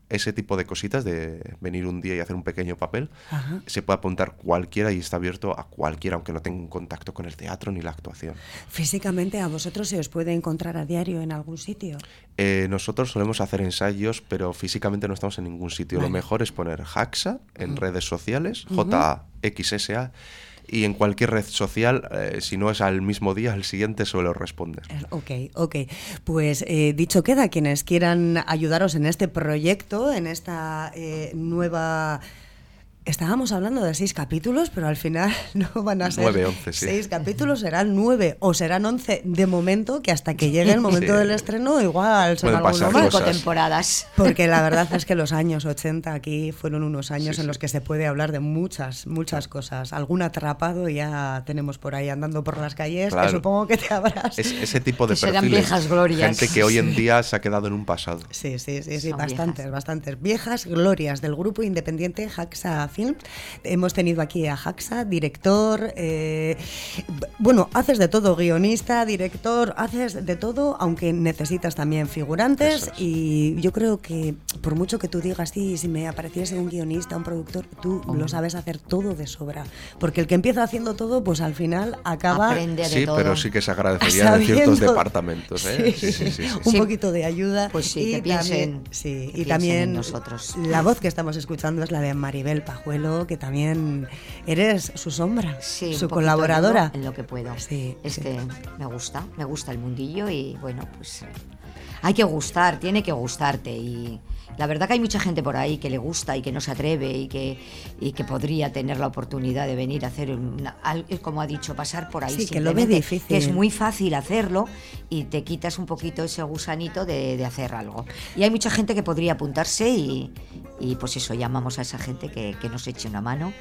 ese tipo de cositas de venir un día y hacer un pequeño papel, Ajá. se puede apuntar cualquiera y está abierto a cualquiera, aunque no tenga un contacto con el teatro ni la actuación. Físicamente a vosotros se os puede encontrar a diario en algún sitio. Eh, nosotros solemos hacer ensayos, pero físicamente no estamos en ningún sitio. Lo mejor es poner Haxa en redes sociales, Ujú. J-A-X-S-A, y en cualquier red social, eh, si no es al mismo día, al siguiente suelo responder. Eh, Ok, ok. Pues eh, dicho queda, quienes quieran ayudaros en este proyecto, en esta eh, nueva... Estábamos hablando de seis capítulos, pero al final <laughs> no van a ser Nueve, once, sí. seis capítulos, serán nueve o serán once de momento, que hasta que llegue el momento Sí. del estreno igual son Pueden alguno pasar más. cosas. Cinco temporadas. Porque la verdad es que los años 80 aquí fueron unos años Sí, en sí. los que se puede hablar de muchas, muchas cosas. Algún atrapado ya tenemos por ahí andando por las calles, que Claro. supongo que te habrás. Es, ese tipo de Que serán perfiles. viejas glorias. Gente que hoy en día se ha quedado en un pasado. Sí, sí, sí, sí, bastantes, viejas. bastantes. Viejas glorias del grupo independiente Haxa Film. Hemos tenido aquí a Haxa, director, eh, bueno, haces de todo, guionista, director, haces de todo, aunque necesitas también figurantes y yo creo que por mucho que tú digas, sí, si me apareciese un guionista, un productor, tú lo sabes hacer todo de sobra, porque el que empieza haciendo todo, pues al final acaba... Aprende de Sí, todo. pero sí que se agradecería de ciertos Sabiendo- departamentos. ¿eh? Sí, sí, sí, sí, sí. un poquito de ayuda. Pues sí, y que piensen- también, sí, que y piensen también en nosotros. la voz que estamos escuchando es la de Maribel Pajuelo, que también eres su sombra, Sí, su colaboradora. En lo que puedo. Sí, es sí. que me gusta, me gusta el mundillo y bueno, pues hay que gustar, tiene que gustarte y la verdad que hay mucha gente por ahí que le gusta y que no se atreve y que, y que podría tener la oportunidad de venir a hacer, una- como ha dicho, pasar por ahí. Sí, que lo ve difícil. que es muy fácil hacerlo y te quitas un poquito ese gusanito de, de hacer algo. Y hay mucha gente que podría apuntarse y, y, pues eso, llamamos a esa gente que, nos eche una mano.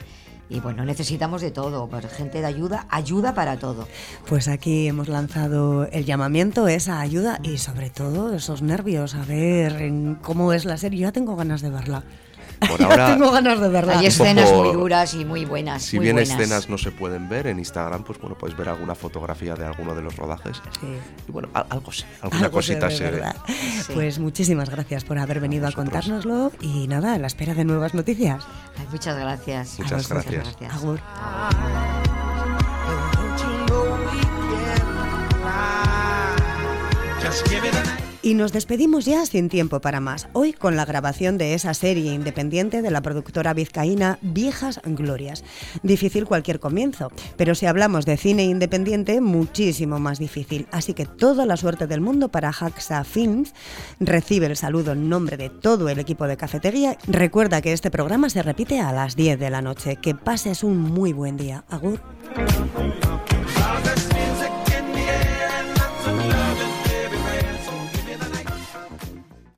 Y bueno, necesitamos de todo, gente de ayuda, ayuda para todo. Pues aquí hemos lanzado el llamamiento, esa ayuda y sobre todo esos nervios, a ver cómo es la serie. Yo ya tengo ganas de verla. Por <laughs> ahora, tengo ganas de verla. Hay escenas poco- muy duras y muy buenas. si muy bien buenas. escenas no se pueden ver en Instagram, pues bueno, puedes ver alguna fotografía de alguno de los rodajes. Sí. Y bueno, al- algo sí, alguna Algo cosita se ve. ¿verdad? Pues muchísimas gracias por haber venido a vosotros. contárnoslo y nada, a la espera de nuevas noticias. Ay, muchas gracias. Muchas A vosotros, gracias. Agur. Y nos despedimos ya sin tiempo para más. Hoy con la grabación de esa serie independiente de la productora vizcaína Viejas Glorias. Difícil cualquier comienzo, pero si hablamos de cine independiente, muchísimo más difícil. Así que toda la suerte del mundo para Haxa Films. Recibe el saludo en nombre de todo el equipo de cafetería. Recuerda que este programa se repite a las 10 de la noche. Que pases un muy buen día. Agur.